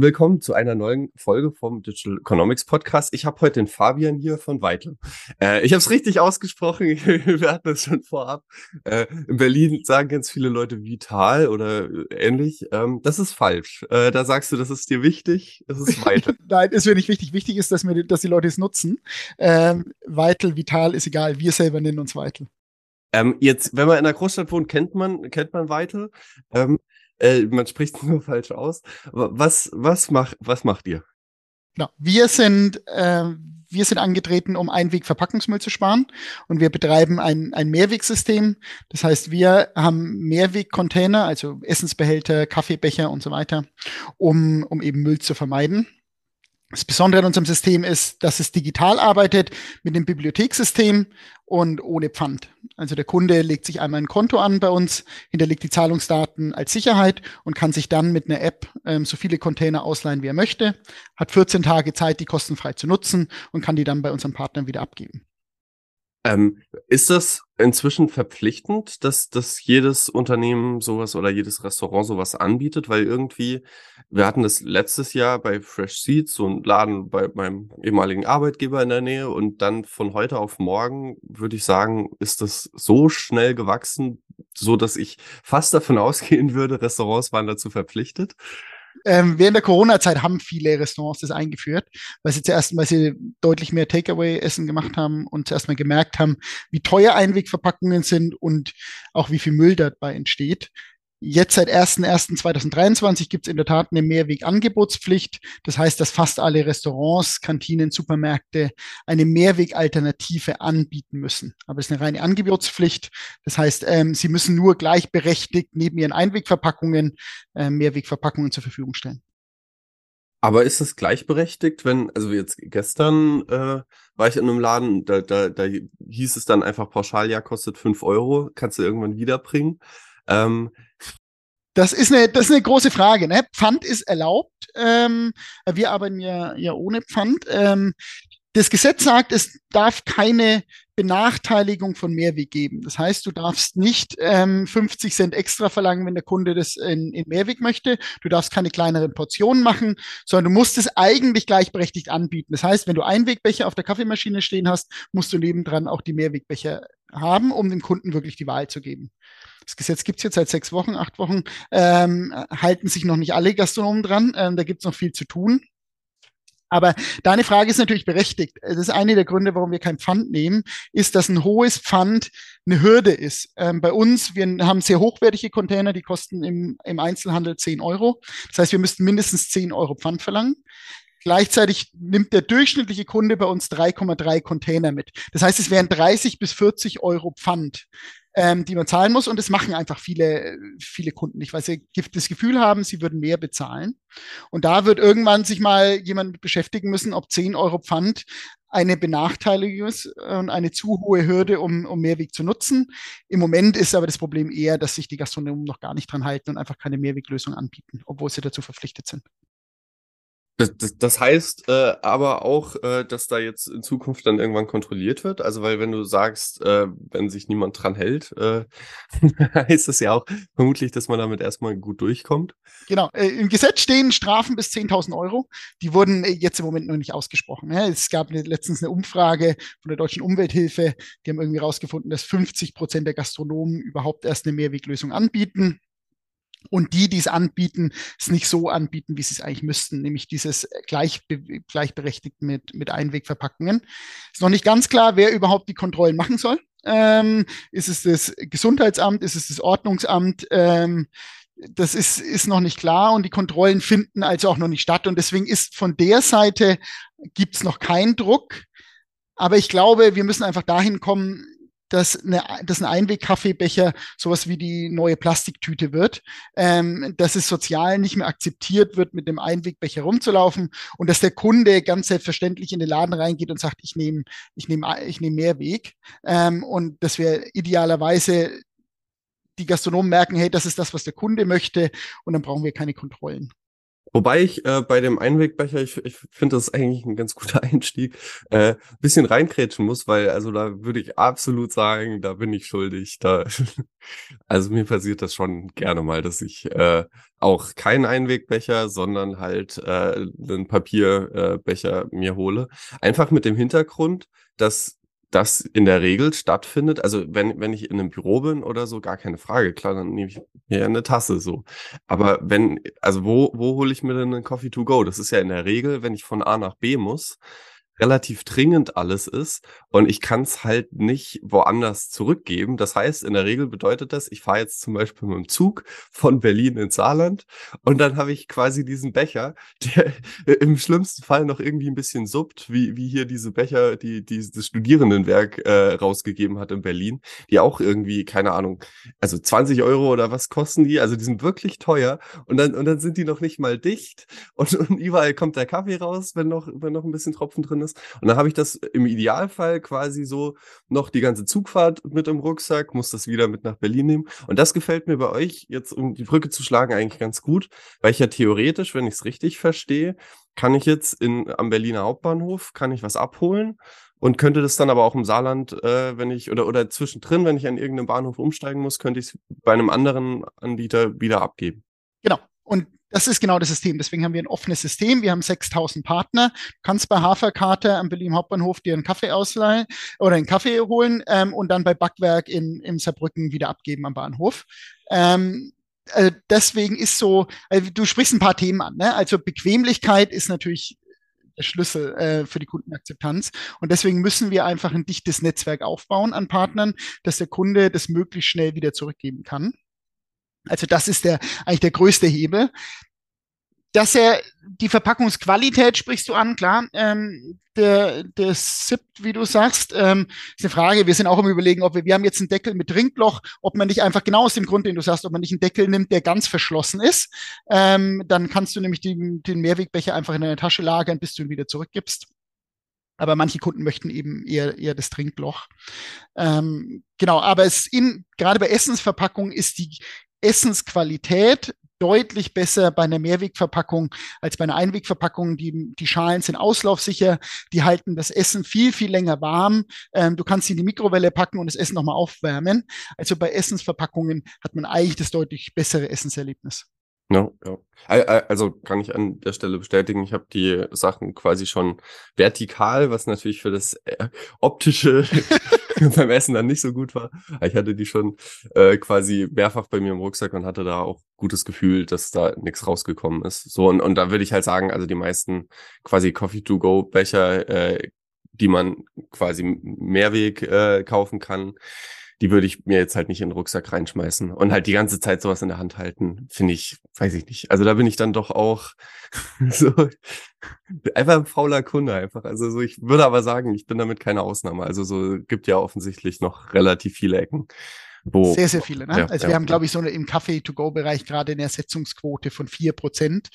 willkommen zu einer neuen Folge vom Digital Economics Podcast. Ich habe heute den Fabian hier von Weitel. Äh, ich habe es richtig ausgesprochen, wir hatten es schon vorab. Äh, in Berlin sagen ganz viele Leute Vital oder ähnlich. Ähm, das ist falsch. Äh, da sagst du, das ist dir wichtig, das ist Weitel. Nein, ist mir nicht wichtig. Wichtig ist, dass, wir, dass die Leute es nutzen. Ähm, Weitel, Vital ist egal. Wir selber nennen uns Weitel. Ähm, jetzt, wenn man in der Großstadt wohnt, kennt man, kennt man Weitel. Ähm, äh, man spricht es nur falsch aus. Was, was, mach, was macht ihr? Genau. Wir sind, äh, wir sind angetreten, um Einwegverpackungsmüll zu sparen und wir betreiben ein, ein Mehrwegsystem. Das heißt, wir haben Mehrwegcontainer, also Essensbehälter, Kaffeebecher und so weiter, um, um eben Müll zu vermeiden. Das Besondere an unserem System ist, dass es digital arbeitet mit dem Bibliothekssystem und ohne Pfand. Also der Kunde legt sich einmal ein Konto an bei uns, hinterlegt die Zahlungsdaten als Sicherheit und kann sich dann mit einer App ähm, so viele Container ausleihen, wie er möchte, hat 14 Tage Zeit, die kostenfrei zu nutzen und kann die dann bei unseren Partnern wieder abgeben. Ähm, ist das inzwischen verpflichtend, dass, dass jedes Unternehmen sowas oder jedes Restaurant sowas anbietet? Weil irgendwie, wir hatten das letztes Jahr bei Fresh Seeds, so ein Laden bei meinem ehemaligen Arbeitgeber in der Nähe und dann von heute auf morgen, würde ich sagen, ist das so schnell gewachsen, so dass ich fast davon ausgehen würde, Restaurants waren dazu verpflichtet. Ähm, während der Corona-Zeit haben viele Restaurants das eingeführt, weil sie zuerst mal sie deutlich mehr Takeaway-Essen gemacht haben und zuerst mal gemerkt haben, wie teuer Einwegverpackungen sind und auch wie viel Müll dabei entsteht. Jetzt seit 1.1.2023 gibt es in der Tat eine Mehrwegangebotspflicht. Das heißt, dass fast alle Restaurants, Kantinen, Supermärkte eine Mehrwegalternative anbieten müssen. Aber es ist eine reine Angebotspflicht. Das heißt, ähm, sie müssen nur gleichberechtigt neben ihren Einwegverpackungen äh, Mehrwegverpackungen zur Verfügung stellen. Aber ist es gleichberechtigt, wenn, also jetzt gestern äh, war ich in einem Laden, da, da, da hieß es dann einfach pauschal, ja, kostet fünf Euro, kannst du irgendwann wiederbringen. Ähm, das ist eine, das ist eine große Frage. Ne? Pfand ist erlaubt. Ähm, wir arbeiten ja, ja ohne Pfand. Ähm, das Gesetz sagt, es darf keine Benachteiligung von Mehrweg geben. Das heißt, du darfst nicht ähm, 50 Cent extra verlangen, wenn der Kunde das in, in Mehrweg möchte. Du darfst keine kleineren Portionen machen, sondern du musst es eigentlich gleichberechtigt anbieten. Das heißt, wenn du Einwegbecher auf der Kaffeemaschine stehen hast, musst du nebendran auch die Mehrwegbecher haben, um dem Kunden wirklich die Wahl zu geben. Das Gesetz gibt es jetzt seit sechs Wochen, acht Wochen, ähm, halten sich noch nicht alle Gastronomen dran. Ähm, da gibt es noch viel zu tun. Aber deine Frage ist natürlich berechtigt. Das ist eine der Gründe, warum wir kein Pfand nehmen, ist, dass ein hohes Pfand eine Hürde ist. Ähm, bei uns, wir haben sehr hochwertige Container, die kosten im, im Einzelhandel 10 Euro. Das heißt, wir müssten mindestens 10 Euro Pfand verlangen. Gleichzeitig nimmt der durchschnittliche Kunde bei uns 3,3 Container mit. Das heißt, es wären 30 bis 40 Euro Pfand ähm, die man zahlen muss. Und das machen einfach viele, viele Kunden nicht, weil sie das Gefühl haben, sie würden mehr bezahlen. Und da wird irgendwann sich mal jemand beschäftigen müssen, ob 10 Euro Pfand eine Benachteiligung ist und eine zu hohe Hürde, um, um Mehrweg zu nutzen. Im Moment ist aber das Problem eher, dass sich die Gastronomen noch gar nicht dran halten und einfach keine Mehrweglösung anbieten, obwohl sie dazu verpflichtet sind. Das, das, das heißt äh, aber auch, äh, dass da jetzt in Zukunft dann irgendwann kontrolliert wird. Also, weil wenn du sagst, äh, wenn sich niemand dran hält, äh, heißt das ja auch vermutlich, dass man damit erstmal gut durchkommt. Genau. Äh, Im Gesetz stehen Strafen bis 10.000 Euro. Die wurden äh, jetzt im Moment noch nicht ausgesprochen. Ja, es gab eine, letztens eine Umfrage von der Deutschen Umwelthilfe. Die haben irgendwie herausgefunden, dass 50 Prozent der Gastronomen überhaupt erst eine Mehrweglösung anbieten. Und die, die es anbieten, es nicht so anbieten, wie sie es eigentlich müssten, nämlich dieses gleichbe gleichberechtigt mit, mit Einwegverpackungen. Ist noch nicht ganz klar, wer überhaupt die Kontrollen machen soll. Ähm, ist es das Gesundheitsamt? Ist es das Ordnungsamt? Ähm, das ist, ist noch nicht klar und die Kontrollen finden also auch noch nicht statt. Und deswegen ist von der Seite gibt es noch keinen Druck. Aber ich glaube, wir müssen einfach dahin kommen, dass, eine, dass ein Einweg-Kaffeebecher sowas wie die neue Plastiktüte wird, ähm, dass es sozial nicht mehr akzeptiert wird, mit dem Einwegbecher rumzulaufen. Und dass der Kunde ganz selbstverständlich in den Laden reingeht und sagt, ich nehme ich nehm, ich nehm Mehrweg ähm, und dass wir idealerweise die Gastronomen merken, hey, das ist das, was der Kunde möchte. Und dann brauchen wir keine Kontrollen. Wobei ich äh, bei dem Einwegbecher, ich, ich finde das eigentlich ein ganz guter Einstieg, äh, bisschen reinkrätschen muss, weil also da würde ich absolut sagen, da bin ich schuldig. Da, also mir passiert das schon gerne mal, dass ich äh, auch keinen Einwegbecher, sondern halt äh, einen Papierbecher äh, mir hole. Einfach mit dem Hintergrund, dass das in der Regel stattfindet. Also wenn, wenn ich in einem Büro bin oder so, gar keine Frage. Klar, dann nehme ich mir eine Tasse so. Aber wenn, also wo, wo hole ich mir denn einen Coffee to go? Das ist ja in der Regel, wenn ich von A nach B muss, relativ dringend alles ist und ich kann es halt nicht woanders zurückgeben. Das heißt, in der Regel bedeutet das, ich fahre jetzt zum Beispiel mit dem Zug von Berlin ins Saarland und dann habe ich quasi diesen Becher, der im schlimmsten Fall noch irgendwie ein bisschen suppt, wie, wie hier diese Becher, die, die das Studierendenwerk äh, rausgegeben hat in Berlin, die auch irgendwie, keine Ahnung, also 20 Euro oder was kosten die? Also die sind wirklich teuer und dann, und dann sind die noch nicht mal dicht und, und überall kommt der Kaffee raus, wenn noch, wenn noch ein bisschen Tropfen drin ist ist. Und dann habe ich das im Idealfall quasi so noch die ganze Zugfahrt mit im Rucksack, muss das wieder mit nach Berlin nehmen. Und das gefällt mir bei euch jetzt, um die Brücke zu schlagen, eigentlich ganz gut, weil ich ja theoretisch, wenn ich es richtig verstehe, kann ich jetzt in, am Berliner Hauptbahnhof, kann ich was abholen und könnte das dann aber auch im Saarland, äh, wenn ich, oder, oder zwischendrin, wenn ich an irgendeinem Bahnhof umsteigen muss, könnte ich es bei einem anderen Anbieter wieder abgeben. Genau. Und das ist genau das System. Deswegen haben wir ein offenes System. Wir haben 6000 Partner. Du kannst bei Haferkarte am Berlin Hauptbahnhof dir einen Kaffee ausleihen oder einen Kaffee holen ähm, und dann bei Backwerk in, in Saarbrücken wieder abgeben am Bahnhof. Ähm, äh, deswegen ist so, also du sprichst ein paar Themen an. Ne? Also Bequemlichkeit ist natürlich der Schlüssel äh, für die Kundenakzeptanz. Und deswegen müssen wir einfach ein dichtes Netzwerk aufbauen an Partnern, dass der Kunde das möglichst schnell wieder zurückgeben kann. Also das ist der eigentlich der größte Hebel. Dass er die Verpackungsqualität sprichst du an, klar. Ähm, der, der SIP, wie du sagst, ähm, ist eine Frage. Wir sind auch im Überlegen, ob wir, wir haben jetzt einen Deckel mit Trinkloch, ob man nicht einfach genau aus dem Grund, den du sagst, ob man nicht einen Deckel nimmt, der ganz verschlossen ist. Ähm, dann kannst du nämlich die, den Mehrwegbecher einfach in deine Tasche lagern, bis du ihn wieder zurückgibst. Aber manche Kunden möchten eben eher, eher das Trinkloch. Ähm, genau, aber es in, gerade bei Essensverpackungen ist die Essensqualität deutlich besser bei einer Mehrwegverpackung als bei einer Einwegverpackung. Die, die Schalen sind auslaufsicher, die halten das Essen viel, viel länger warm. Ähm, du kannst sie in die Mikrowelle packen und das Essen nochmal aufwärmen. Also bei Essensverpackungen hat man eigentlich das deutlich bessere Essenserlebnis. Ja, ja. Also kann ich an der Stelle bestätigen, ich habe die Sachen quasi schon vertikal, was natürlich für das äh, optische beim Essen dann nicht so gut war. Ich hatte die schon äh, quasi mehrfach bei mir im Rucksack und hatte da auch gutes Gefühl, dass da nichts rausgekommen ist. So und, und da würde ich halt sagen, also die meisten quasi Coffee-to-go-Becher, äh, die man quasi Mehrweg äh, kaufen kann, die würde ich mir jetzt halt nicht in den Rucksack reinschmeißen und halt die ganze Zeit sowas in der Hand halten, finde ich, weiß ich nicht. Also da bin ich dann doch auch so einfach ein fauler Kunde einfach. Also so, ich würde aber sagen, ich bin damit keine Ausnahme. Also so gibt ja offensichtlich noch relativ viele Ecken. Wo, sehr, sehr viele. Ne? Ja, also wir haben, glaube ich, so eine, im Kaffee-to-go-Bereich gerade eine Ersetzungsquote von vier Prozent.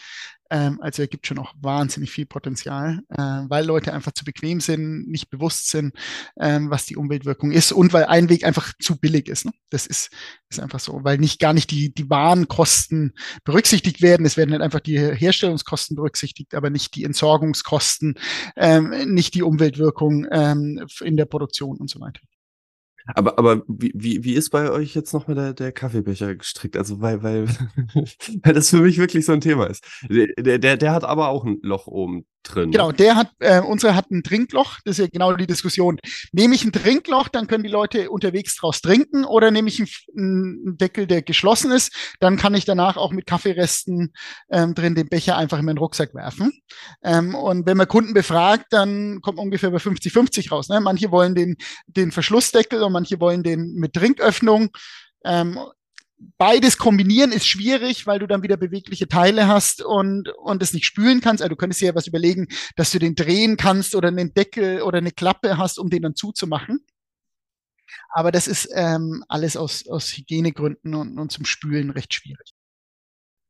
Ähm, also er gibt schon noch wahnsinnig viel Potenzial, äh, weil Leute einfach zu bequem sind, nicht bewusst sind, ähm, was die Umweltwirkung ist und weil ein Weg einfach zu billig ist. Ne? Das ist, ist einfach so, weil nicht gar nicht die, die Warenkosten berücksichtigt werden. Es werden halt einfach die Herstellungskosten berücksichtigt, aber nicht die Entsorgungskosten, ähm, nicht die Umweltwirkung ähm, in der Produktion und so weiter. Aber, aber wie, wie, wie ist bei euch jetzt noch mal der, der Kaffeebecher gestrickt? Also, weil, weil, weil das für mich wirklich so ein Thema ist. Der, der, der hat aber auch ein Loch oben drin. Genau, der hat, äh, unsere hat ein Trinkloch. Das ist ja genau die Diskussion. Nehme ich ein Trinkloch, dann können die Leute unterwegs draus trinken oder nehme ich einen, einen Deckel, der geschlossen ist, dann kann ich danach auch mit Kaffeeresten ähm, drin den Becher einfach in meinen Rucksack werfen. Ähm, und wenn man Kunden befragt, dann kommt ungefähr bei 50-50 raus. Ne? Manche wollen den, den Verschlussdeckel und manche wollen den mit Trinköffnung. Ähm, beides kombinieren ist schwierig, weil du dann wieder bewegliche Teile hast und, und es nicht spülen kannst. Also du könntest dir ja was überlegen, dass du den drehen kannst oder einen Deckel oder eine Klappe hast, um den dann zuzumachen. Aber das ist ähm, alles aus, aus Hygienegründen und, und zum Spülen recht schwierig.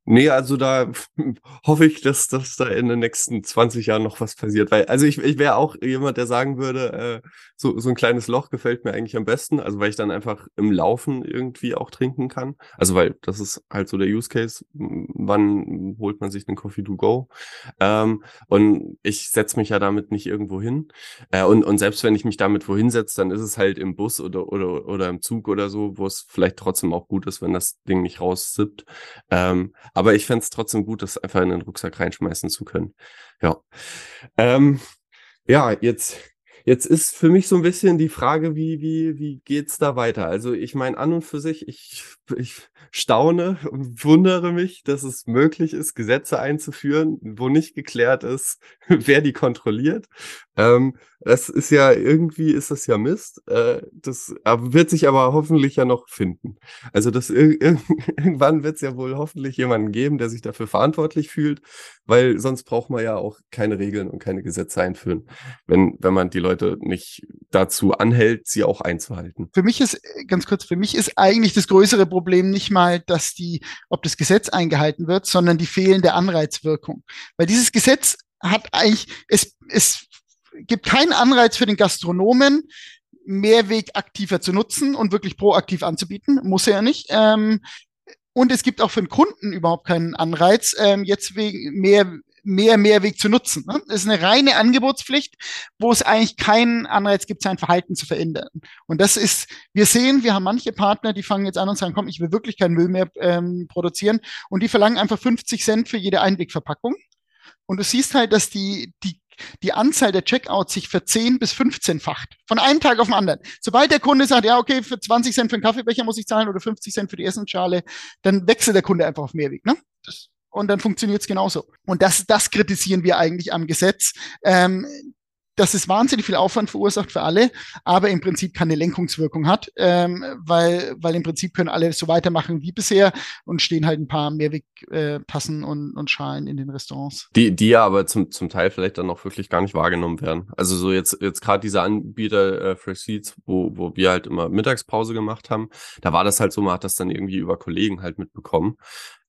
Nee, also da hoffe ich, dass, dass da in den nächsten 20 Jahren noch was passiert. Weil, also ich, ich wäre auch jemand, der sagen würde, äh, so, so ein kleines Loch gefällt mir eigentlich am besten. Also weil ich dann einfach im Laufen irgendwie auch trinken kann. Also weil das ist halt so der Use Case. Wann holt man sich einen Coffee to go? Ähm, und ich setze mich ja damit nicht irgendwo hin. Äh, und, und selbst wenn ich mich damit wohin setze, dann ist es halt im Bus oder, oder, oder im Zug oder so, wo es vielleicht trotzdem auch gut ist, wenn das Ding nicht raussippt. Ähm, aber ich fände es trotzdem gut, das einfach in den Rucksack reinschmeißen zu können. Ja. Ähm, ja, jetzt Jetzt ist für mich so ein bisschen die Frage, wie, wie, wie geht's da weiter? Also ich meine, an und für sich, ich, ich staune und wundere mich, dass es möglich ist, Gesetze einzuführen, wo nicht geklärt ist, wer die kontrolliert. Ähm, das ist ja irgendwie ist das ja Mist. Äh, das wird sich aber hoffentlich ja noch finden. Also das irgendwann wird es ja wohl hoffentlich jemanden geben, der sich dafür verantwortlich fühlt, weil sonst braucht man ja auch keine Regeln und keine Gesetze einführen, wenn wenn man die Leute nicht dazu anhält, sie auch einzuhalten. Für mich ist ganz kurz, für mich ist eigentlich das größere Problem nicht mal, dass die, ob das Gesetz eingehalten wird, sondern die fehlende Anreizwirkung, weil dieses Gesetz hat eigentlich es es gibt keinen Anreiz für den Gastronomen, Mehrweg aktiver zu nutzen und wirklich proaktiv anzubieten. Muss er ja nicht. Ähm, und es gibt auch für den Kunden überhaupt keinen Anreiz, ähm, jetzt wegen mehr, mehr Mehrweg zu nutzen. Ne? Das ist eine reine Angebotspflicht, wo es eigentlich keinen Anreiz gibt, sein Verhalten zu verändern. Und das ist, wir sehen, wir haben manche Partner, die fangen jetzt an und sagen, komm, ich will wirklich keinen Müll mehr ähm, produzieren. Und die verlangen einfach 50 Cent für jede Einwegverpackung. Und du siehst halt, dass die, die die Anzahl der Checkouts sich verzehn bis 15-facht. Von einem Tag auf den anderen. Sobald der Kunde sagt, ja, okay, für 20 Cent für einen Kaffeebecher muss ich zahlen oder 50 Cent für die Essensschale, dann wechselt der Kunde einfach auf Mehrweg. Ne? Das, und dann funktioniert es genauso. Und das, das kritisieren wir eigentlich am Gesetz. Ähm, dass es wahnsinnig viel Aufwand verursacht für alle, aber im Prinzip keine Lenkungswirkung hat, ähm, weil, weil im Prinzip können alle so weitermachen wie bisher und stehen halt ein paar Mehrwegtassen äh, und, und Schalen in den Restaurants. Die, die ja aber zum, zum Teil vielleicht dann auch wirklich gar nicht wahrgenommen werden. Also so jetzt, jetzt gerade diese Anbieter äh, Fresh Seeds, wo, wo wir halt immer Mittagspause gemacht haben, da war das halt so, man hat das dann irgendwie über Kollegen halt mitbekommen.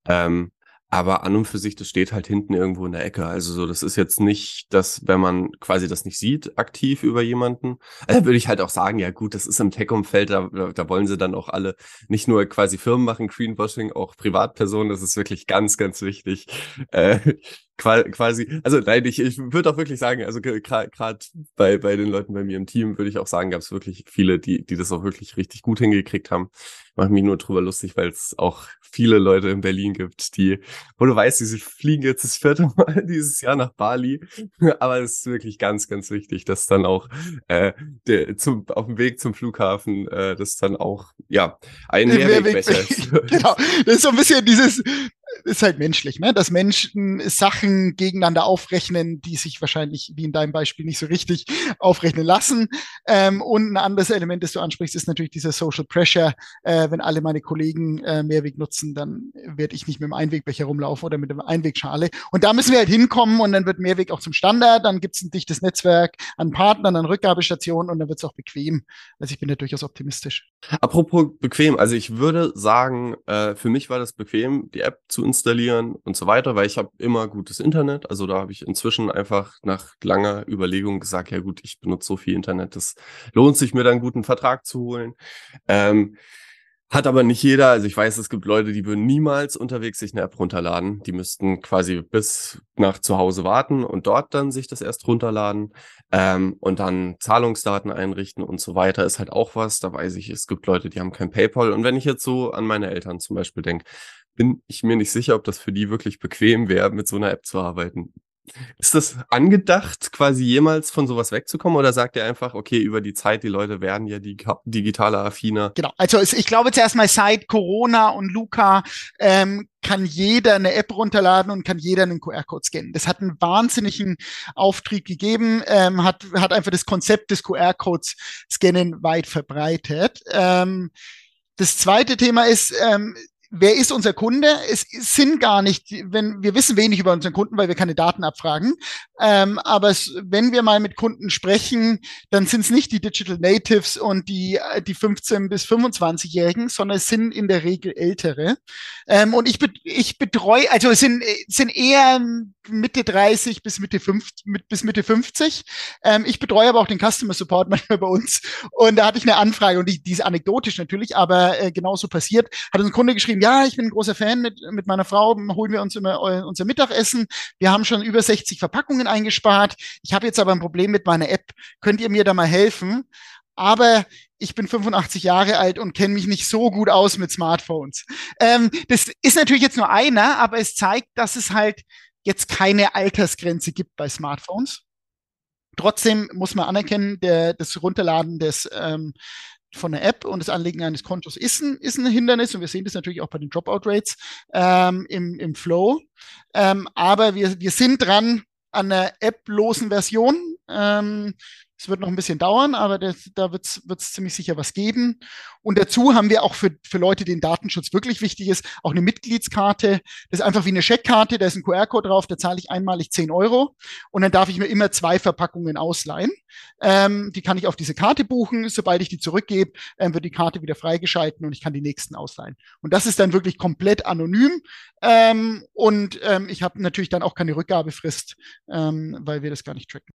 Ähm, aber an und für sich, das steht halt hinten irgendwo in der Ecke. Also so, das ist jetzt nicht, dass, wenn man quasi das nicht sieht, aktiv über jemanden, äh, würde ich halt auch sagen, ja gut, das ist im Tech-Umfeld, da, da wollen sie dann auch alle nicht nur quasi Firmen machen, Greenwashing, auch Privatpersonen, das ist wirklich ganz, ganz wichtig. Äh, quasi, also nein, ich, ich würde auch wirklich sagen, also gerade bei, bei den Leuten bei mir im Team würde ich auch sagen, gab es wirklich viele, die, die das auch wirklich richtig gut hingekriegt haben. Mache mich nur drüber lustig, weil es auch viele Leute in Berlin gibt, die, wo du weißt, sie fliegen jetzt das vierte Mal dieses Jahr nach Bali. Aber es ist wirklich ganz, ganz wichtig, dass dann auch äh, der, zum, auf dem Weg zum Flughafen, äh, das dann auch, ja, ein Mehrwegbecher ist. genau, das ist so ein bisschen dieses, ist halt menschlich, ne? dass Menschen Sachen gegeneinander aufrechnen, die sich wahrscheinlich, wie in deinem Beispiel, nicht so richtig aufrechnen lassen. Ähm, und ein anderes Element, das du ansprichst, ist natürlich dieser Social Pressure. Äh, wenn alle meine Kollegen äh, Mehrweg nutzen, dann werde ich nicht mit dem Einwegbecher rumlaufen oder mit dem Einwegschale. Und da müssen wir halt hinkommen und dann wird Mehrweg auch zum Standard. Dann gibt es ein dichtes Netzwerk an Partnern, an Rückgabestationen und dann wird es auch bequem. Also ich bin da durchaus optimistisch. Apropos bequem, also ich würde sagen, äh, für mich war das bequem, die App zu installieren und so weiter, weil ich habe immer gutes Internet. Also da habe ich inzwischen einfach nach langer Überlegung gesagt, ja gut, ich benutze so viel Internet, das lohnt sich mir dann einen guten Vertrag zu holen. Ähm, hat aber nicht jeder. Also ich weiß, es gibt Leute, die würden niemals unterwegs sich eine App runterladen. Die müssten quasi bis nach zu Hause warten und dort dann sich das erst runterladen ähm, und dann Zahlungsdaten einrichten und so weiter. Ist halt auch was. Da weiß ich, es gibt Leute, die haben kein PayPal. Und wenn ich jetzt so an meine Eltern zum Beispiel denke, bin ich mir nicht sicher, ob das für die wirklich bequem wäre, mit so einer App zu arbeiten. Ist das angedacht, quasi jemals von sowas wegzukommen oder sagt ihr einfach, okay, über die Zeit, die Leute werden ja die digitale affiner? Genau, also ich glaube zuerst mal seit Corona und Luca ähm, kann jeder eine App runterladen und kann jeder einen QR-Code scannen. Das hat einen wahnsinnigen Auftrieb gegeben, ähm, hat, hat einfach das Konzept des QR-Codes Scannen weit verbreitet. Ähm, das zweite Thema ist, ähm, wer ist unser Kunde? Es sind gar nicht, wenn wir wissen wenig über unseren Kunden, weil wir keine Daten abfragen. Ähm, aber es, wenn wir mal mit Kunden sprechen, dann sind es nicht die Digital Natives und die, die 15 bis 25-Jährigen, sondern es sind in der Regel Ältere. Ähm, und ich, ich betreue, also es sind, sind eher Mitte 30 bis Mitte 50, mit, bis Mitte 50. Ähm, ich betreue aber auch den Customer Support manchmal bei uns. Und da hatte ich eine Anfrage und die, die ist anekdotisch natürlich, aber äh, genauso passiert. Hat uns ein Kunde geschrieben, ja, ich bin ein großer Fan mit, mit meiner Frau, holen wir uns immer unser Mittagessen. Wir haben schon über 60 Verpackungen eingespart. Ich habe jetzt aber ein Problem mit meiner App. Könnt ihr mir da mal helfen? aber ich bin 85 Jahre alt und kenne mich nicht so gut aus mit Smartphones. Ähm, das ist natürlich jetzt nur einer, aber es zeigt, dass es halt jetzt keine Altersgrenze gibt bei Smartphones. Trotzdem muss man anerkennen, der, das Runterladen des, ähm, von der App und das Anlegen eines Kontos ist ein, ist ein Hindernis und wir sehen das natürlich auch bei den Dropout-Rates ähm, im, im Flow. Ähm, aber wir, wir sind dran an einer app-losen Version. Ähm, es wird noch ein bisschen dauern, aber das, da wird es ziemlich sicher was geben. Und dazu haben wir auch für, für Leute, denen Datenschutz wirklich wichtig ist, auch eine Mitgliedskarte. Das ist einfach wie eine Scheckkarte, da ist ein QR-Code drauf, da zahle ich einmalig 10 Euro und dann darf ich mir immer zwei Verpackungen ausleihen. Ähm, die kann ich auf diese Karte buchen. Sobald ich die zurückgebe, ähm, wird die Karte wieder freigeschalten und ich kann die nächsten ausleihen. Und das ist dann wirklich komplett anonym. Ähm, und ähm, ich habe natürlich dann auch keine Rückgabefrist, ähm, weil wir das gar nicht tracken.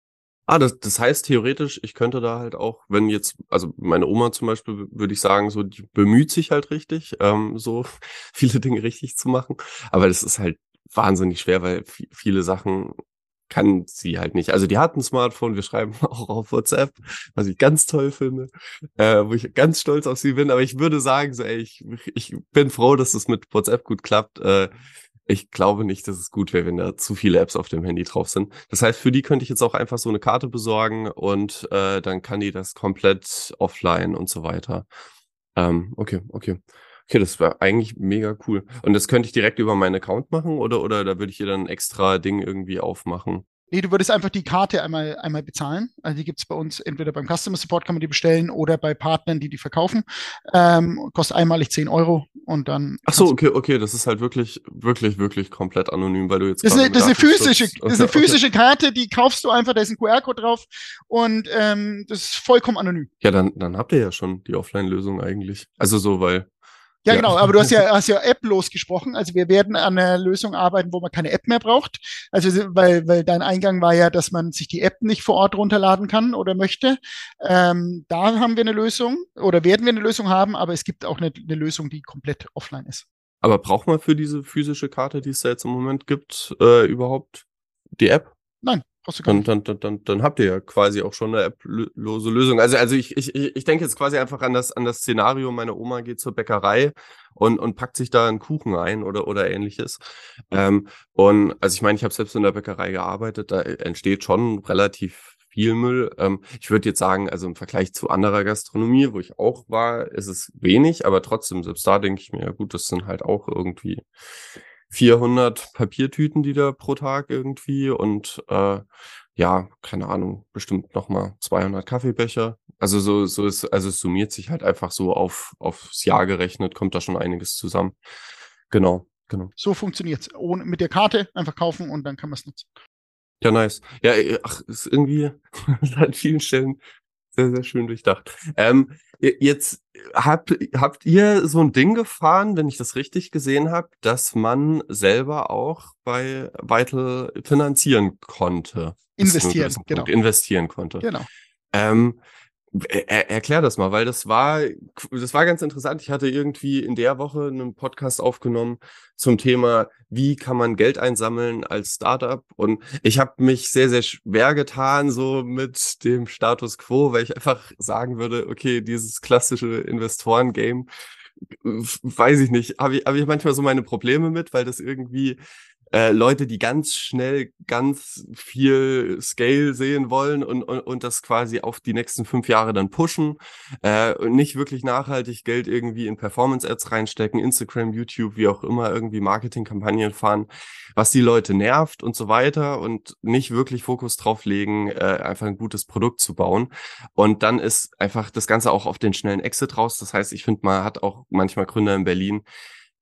Ah, das, das heißt theoretisch, ich könnte da halt auch, wenn jetzt, also meine Oma zum Beispiel, würde ich sagen, so, die bemüht sich halt richtig, ähm, so viele Dinge richtig zu machen. Aber das ist halt wahnsinnig schwer, weil viele Sachen kann sie halt nicht. Also die hat ein Smartphone, wir schreiben auch auf WhatsApp, was ich ganz toll finde, äh, wo ich ganz stolz auf sie bin. Aber ich würde sagen, so, ey, ich, ich bin froh, dass es mit WhatsApp gut klappt. Äh, ich glaube nicht, dass es gut wäre, wenn da zu viele Apps auf dem Handy drauf sind. Das heißt, für die könnte ich jetzt auch einfach so eine Karte besorgen und äh, dann kann die das komplett offline und so weiter. Ähm, okay, okay. Okay, das wäre eigentlich mega cool. Und das könnte ich direkt über meinen Account machen oder, oder da würde ich ihr dann ein extra Ding irgendwie aufmachen? Nee, du würdest einfach die Karte einmal, einmal bezahlen. Also die gibt es bei uns entweder beim Customer Support kann man die bestellen oder bei Partnern, die die verkaufen. Ähm, kostet einmalig 10 Euro und dann. Ach so, okay, okay, das ist halt wirklich, wirklich, wirklich komplett anonym, weil du jetzt. Das ist eine, das ist eine physische, das ist eine physische okay. Karte, die kaufst du einfach, da ist ein QR-Code drauf und ähm, das ist vollkommen anonym. Ja, dann, dann habt ihr ja schon die Offline-Lösung eigentlich. Also so, weil ja, ja, genau, aber du hast ja, hast ja App losgesprochen. Also wir werden an einer Lösung arbeiten, wo man keine App mehr braucht. Also weil, weil dein Eingang war ja, dass man sich die App nicht vor Ort runterladen kann oder möchte. Ähm, da haben wir eine Lösung oder werden wir eine Lösung haben, aber es gibt auch eine, eine Lösung, die komplett offline ist. Aber braucht man für diese physische Karte, die es da jetzt im Moment gibt, äh, überhaupt die App? Nein, dann, dann, dann, dann, dann habt ihr ja quasi auch schon eine App-lose Lösung. Also, also ich, ich, ich denke jetzt quasi einfach an das, an das Szenario, meine Oma geht zur Bäckerei und, und packt sich da einen Kuchen ein oder, oder ähnliches. Ähm, und also ich meine, ich habe selbst in der Bäckerei gearbeitet, da entsteht schon relativ viel Müll. Ähm, ich würde jetzt sagen, also im Vergleich zu anderer Gastronomie, wo ich auch war, ist es wenig, aber trotzdem, selbst da denke ich mir, ja gut, das sind halt auch irgendwie 400 Papiertüten, die da pro Tag irgendwie und äh, ja, keine Ahnung, bestimmt nochmal 200 Kaffeebecher. Also so, so ist, also es summiert sich halt einfach so auf, aufs Jahr gerechnet, kommt da schon einiges zusammen. Genau, genau. So funktioniert's. Ohne, mit der Karte einfach kaufen und dann kann man es nutzen. Ja, nice. Ja, ach, ist irgendwie an vielen Stellen sehr, sehr schön durchdacht. Ähm, jetzt habt, habt ihr so ein Ding gefahren, wenn ich das richtig gesehen habe, dass man selber auch bei Vital finanzieren konnte. Investieren, genau. Investieren konnte. Genau. Ähm, er, erklär das mal, weil das war, das war ganz interessant. Ich hatte irgendwie in der Woche einen Podcast aufgenommen zum Thema, wie kann man Geld einsammeln als Startup? Und ich habe mich sehr, sehr schwer getan, so mit dem Status quo, weil ich einfach sagen würde, okay, dieses klassische Investoren-Game, weiß ich nicht, habe ich, hab ich manchmal so meine Probleme mit, weil das irgendwie äh, Leute, die ganz schnell ganz viel Scale sehen wollen und, und, und das quasi auf die nächsten fünf Jahre dann pushen äh, und nicht wirklich nachhaltig Geld irgendwie in Performance-Ads reinstecken, Instagram, YouTube, wie auch immer, irgendwie Marketingkampagnen fahren, was die Leute nervt und so weiter und nicht wirklich Fokus drauf legen, äh, einfach ein gutes Produkt zu bauen. Und dann ist einfach das Ganze auch auf den schnellen Exit raus. Das heißt, ich finde, man hat auch manchmal Gründer in Berlin,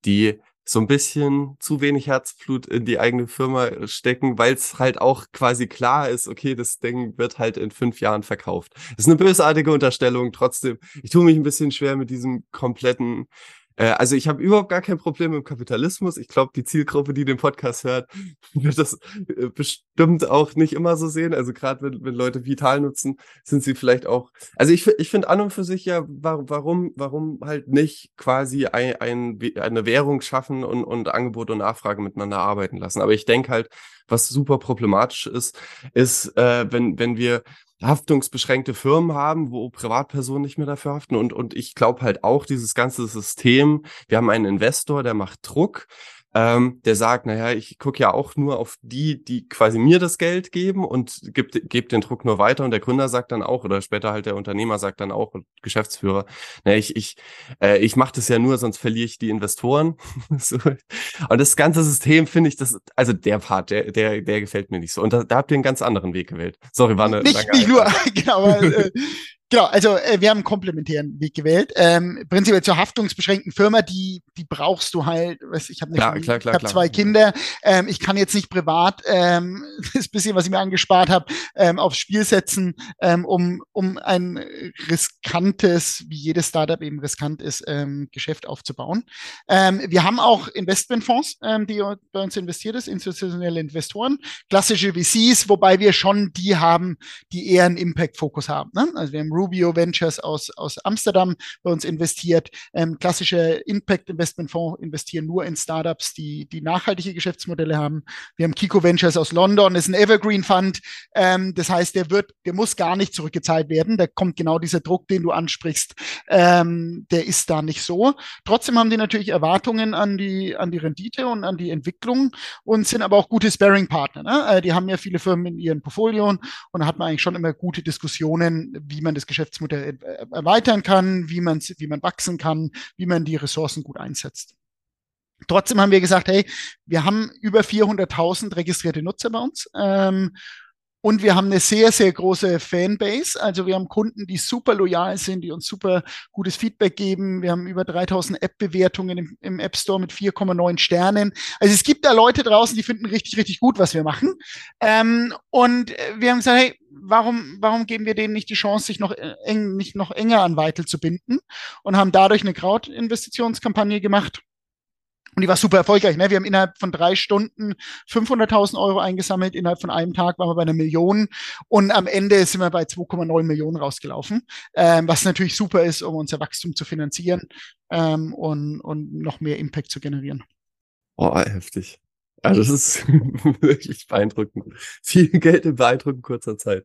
die so ein bisschen zu wenig Herzblut in die eigene Firma stecken, weil es halt auch quasi klar ist, okay, das Ding wird halt in fünf Jahren verkauft. Das ist eine bösartige Unterstellung, trotzdem. Ich tue mich ein bisschen schwer mit diesem kompletten äh, also ich habe überhaupt gar kein Problem mit dem Kapitalismus. Ich glaube, die Zielgruppe, die den Podcast hört, wird das äh, bestimmt auch nicht immer so sehen. Also gerade wenn, wenn Leute Vital nutzen, sind sie vielleicht auch. Also ich, ich finde an und für sich ja, warum, warum halt nicht quasi ein, ein, eine Währung schaffen und, und Angebot und Nachfrage miteinander arbeiten lassen. Aber ich denke halt, was super problematisch ist, ist, äh, wenn, wenn wir haftungsbeschränkte Firmen haben, wo Privatpersonen nicht mehr dafür haften. Und, und ich glaube halt auch, dieses ganze System, wir haben einen Investor, der macht Druck, ähm, der sagt, naja, ich gucke ja auch nur auf die, die quasi mir das Geld geben und gibt, gibt den Druck nur weiter. Und der Gründer sagt dann auch, oder später halt der Unternehmer sagt dann auch, Geschäftsführer, naja, ich, ich, äh, ich mache das ja nur, sonst verliere ich die Investoren. so. Und das ganze System finde ich, das, also der Part, der, der, der gefällt mir nicht so. Und da, da habt ihr einen ganz anderen Weg gewählt. Sorry, war eine Nicht, nicht nur, genau, äh, Genau, also äh, wir haben einen komplementären Weg gewählt. Ähm, prinzipiell zur haftungsbeschränkten Firma, die, die brauchst du halt, weiß, ich habe klar, klar, klar, hab zwei Kinder, ähm, ich kann jetzt nicht privat ähm, das bisschen, was ich mir angespart habe, ähm, aufs Spiel setzen, ähm, um, um ein riskantes, wie jedes Startup eben riskant ist, ähm, Geschäft aufzubauen. Ähm, wir haben auch Investmentfonds, ähm, die bei uns investiert ist, institutionelle Investoren, klassische VCs, wobei wir schon die haben, die eher einen Impact-Fokus haben. Ne? Also wir haben Rubio Ventures aus, aus Amsterdam bei uns investiert. Ähm, klassische Impact Investment Fonds investieren nur in Startups, die, die nachhaltige Geschäftsmodelle haben. Wir haben Kiko Ventures aus London, ist ein Evergreen Fund. Ähm, das heißt, der wird, der muss gar nicht zurückgezahlt werden. Da kommt genau dieser Druck, den du ansprichst. Ähm, der ist da nicht so. Trotzdem haben die natürlich Erwartungen an die, an die Rendite und an die Entwicklung und sind aber auch gute Sparing-Partner. Ne? Äh, die haben ja viele Firmen in ihren Portfolien und da hat man eigentlich schon immer gute Diskussionen, wie man das Geschäftsmodell erweitern kann, wie man, wie man wachsen kann, wie man die Ressourcen gut einsetzt. Trotzdem haben wir gesagt, hey, wir haben über 400.000 registrierte Nutzer bei uns. Ähm, und wir haben eine sehr, sehr große Fanbase. Also wir haben Kunden, die super loyal sind, die uns super gutes Feedback geben. Wir haben über 3000 App-Bewertungen im, im, App Store mit 4,9 Sternen. Also es gibt da Leute draußen, die finden richtig, richtig gut, was wir machen. Ähm, und wir haben gesagt, hey, warum, warum geben wir denen nicht die Chance, sich noch eng, nicht noch enger an Weitel zu binden? Und haben dadurch eine Crowd-Investitionskampagne gemacht und die war super erfolgreich. Ne? Wir haben innerhalb von drei Stunden 500.000 Euro eingesammelt. Innerhalb von einem Tag waren wir bei einer Million. Und am Ende sind wir bei 2,9 Millionen rausgelaufen, ähm, was natürlich super ist, um unser Wachstum zu finanzieren ähm, und, und noch mehr Impact zu generieren. Oh, heftig. Also das ist wirklich beeindruckend. Viel Geld in beeindruckend kurzer Zeit.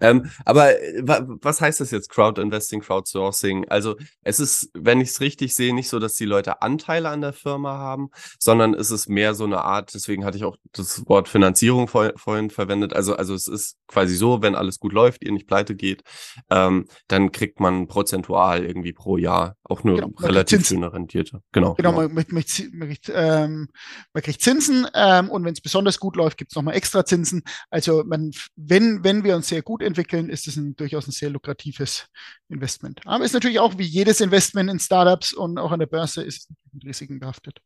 Ähm, aber äh, was heißt das jetzt, Crowd-Investing, Crowdsourcing? Also es ist, wenn ich es richtig sehe, nicht so, dass die Leute Anteile an der Firma haben, sondern es ist mehr so eine Art, deswegen hatte ich auch das Wort Finanzierung vor, vorhin verwendet. Also, also es ist quasi so, wenn alles gut läuft, ihr nicht pleite geht, ähm, dann kriegt man prozentual irgendwie pro Jahr auch nur genau, relativ schöne Rentierte. Genau. Genau, genau. Man, man, man, man, kriegt, ähm, man kriegt Zinsen ähm, und wenn es besonders gut läuft, gibt es nochmal extra Zinsen. Also man, wenn, wenn wir uns sehr gut entwickeln, ist es ein, durchaus ein sehr lukratives Investment. Aber ist natürlich auch wie jedes Investment in Startups und auch an der Börse ist mit Risiken behaftet.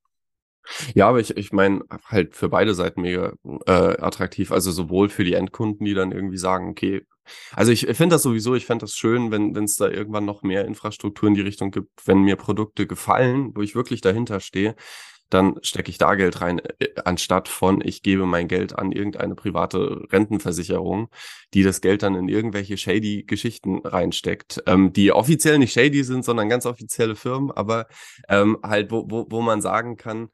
Ja, aber ich, ich meine, halt für beide Seiten mega äh, attraktiv. Also sowohl für die Endkunden, die dann irgendwie sagen, okay, also ich finde das sowieso, ich fände das schön, wenn es da irgendwann noch mehr Infrastruktur in die Richtung gibt, wenn mir Produkte gefallen, wo ich wirklich dahinter stehe, dann stecke ich da Geld rein, äh, anstatt von, ich gebe mein Geld an irgendeine private Rentenversicherung, die das Geld dann in irgendwelche shady Geschichten reinsteckt, ähm, die offiziell nicht shady sind, sondern ganz offizielle Firmen, aber ähm, halt, wo, wo, wo man sagen kann,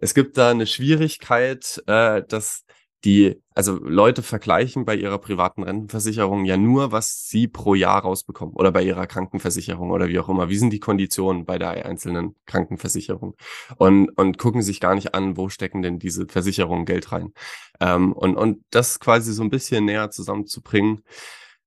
es gibt da eine Schwierigkeit, äh, dass die, also Leute vergleichen bei ihrer privaten Rentenversicherung ja nur, was sie pro Jahr rausbekommen oder bei ihrer Krankenversicherung oder wie auch immer. Wie sind die Konditionen bei der einzelnen Krankenversicherung? Und, und gucken sich gar nicht an, wo stecken denn diese Versicherungen Geld rein. Ähm, und, und das quasi so ein bisschen näher zusammenzubringen,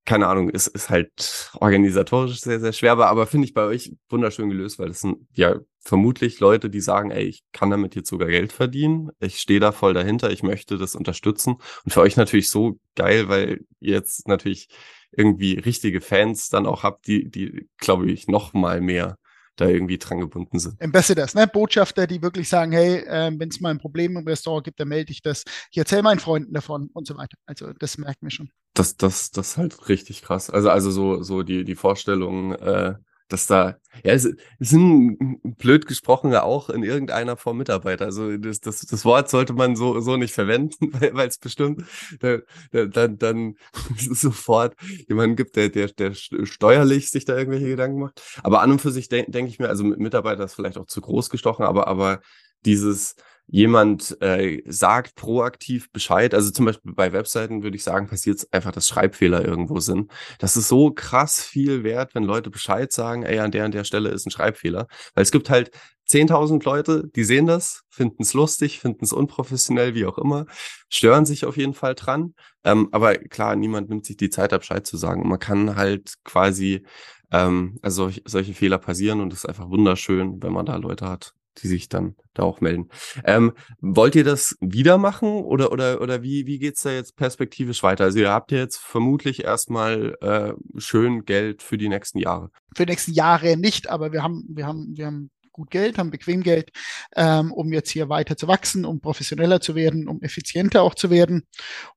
keine Ahnung, ist, ist halt organisatorisch sehr, sehr schwer, aber finde ich bei euch wunderschön gelöst, weil das sind ja vermutlich Leute, die sagen, ey, ich kann damit jetzt sogar Geld verdienen, ich stehe da voll dahinter, ich möchte das unterstützen. Und für euch natürlich so geil, weil ihr jetzt natürlich irgendwie richtige Fans dann auch habt, die, die, glaube ich, noch mal mehr da irgendwie dran gebunden sind. Ambassadors, ne? Botschafter, die wirklich sagen, hey, äh, wenn es mal ein Problem im Restaurant gibt, dann melde ich das. Ich erzähle meinen Freunden davon und so weiter. Also das merken wir schon. Das, das, das ist halt richtig krass. Also, also so, so die, die Vorstellung, äh, dass da, ja, es, es sind blöd gesprochen auch in irgendeiner Form Mitarbeiter. Also das, das, das Wort sollte man so, so nicht verwenden, weil es bestimmt da, da, dann, dann sofort jemanden gibt, der, der, der steuerlich sich da irgendwelche Gedanken macht. Aber an und für sich denke denk ich mir, also Mitarbeiter ist vielleicht auch zu groß gestochen, aber, aber dieses, jemand äh, sagt proaktiv Bescheid. Also zum Beispiel bei Webseiten würde ich sagen, passiert es einfach, dass Schreibfehler irgendwo sind. Das ist so krass viel wert, wenn Leute Bescheid sagen, ey, an der an der Stelle ist ein Schreibfehler. Weil es gibt halt 10.000 Leute, die sehen das, finden es lustig, finden es unprofessionell, wie auch immer, stören sich auf jeden Fall dran. Ähm, aber klar, niemand nimmt sich die Zeit ab, Bescheid zu sagen. man kann halt quasi, ähm, also solch, solche Fehler passieren und es ist einfach wunderschön, wenn man da Leute hat, die sich dann da auch melden. Ähm, wollt ihr das wieder machen oder, oder, oder wie, wie geht's da jetzt perspektivisch weiter? Also ihr habt ja jetzt vermutlich erstmal äh, schön Geld für die nächsten Jahre. Für die nächsten Jahre nicht, aber wir haben, wir haben, wir haben gut Geld, haben bequem Geld, ähm, um jetzt hier weiter zu wachsen, um professioneller zu werden, um effizienter auch zu werden.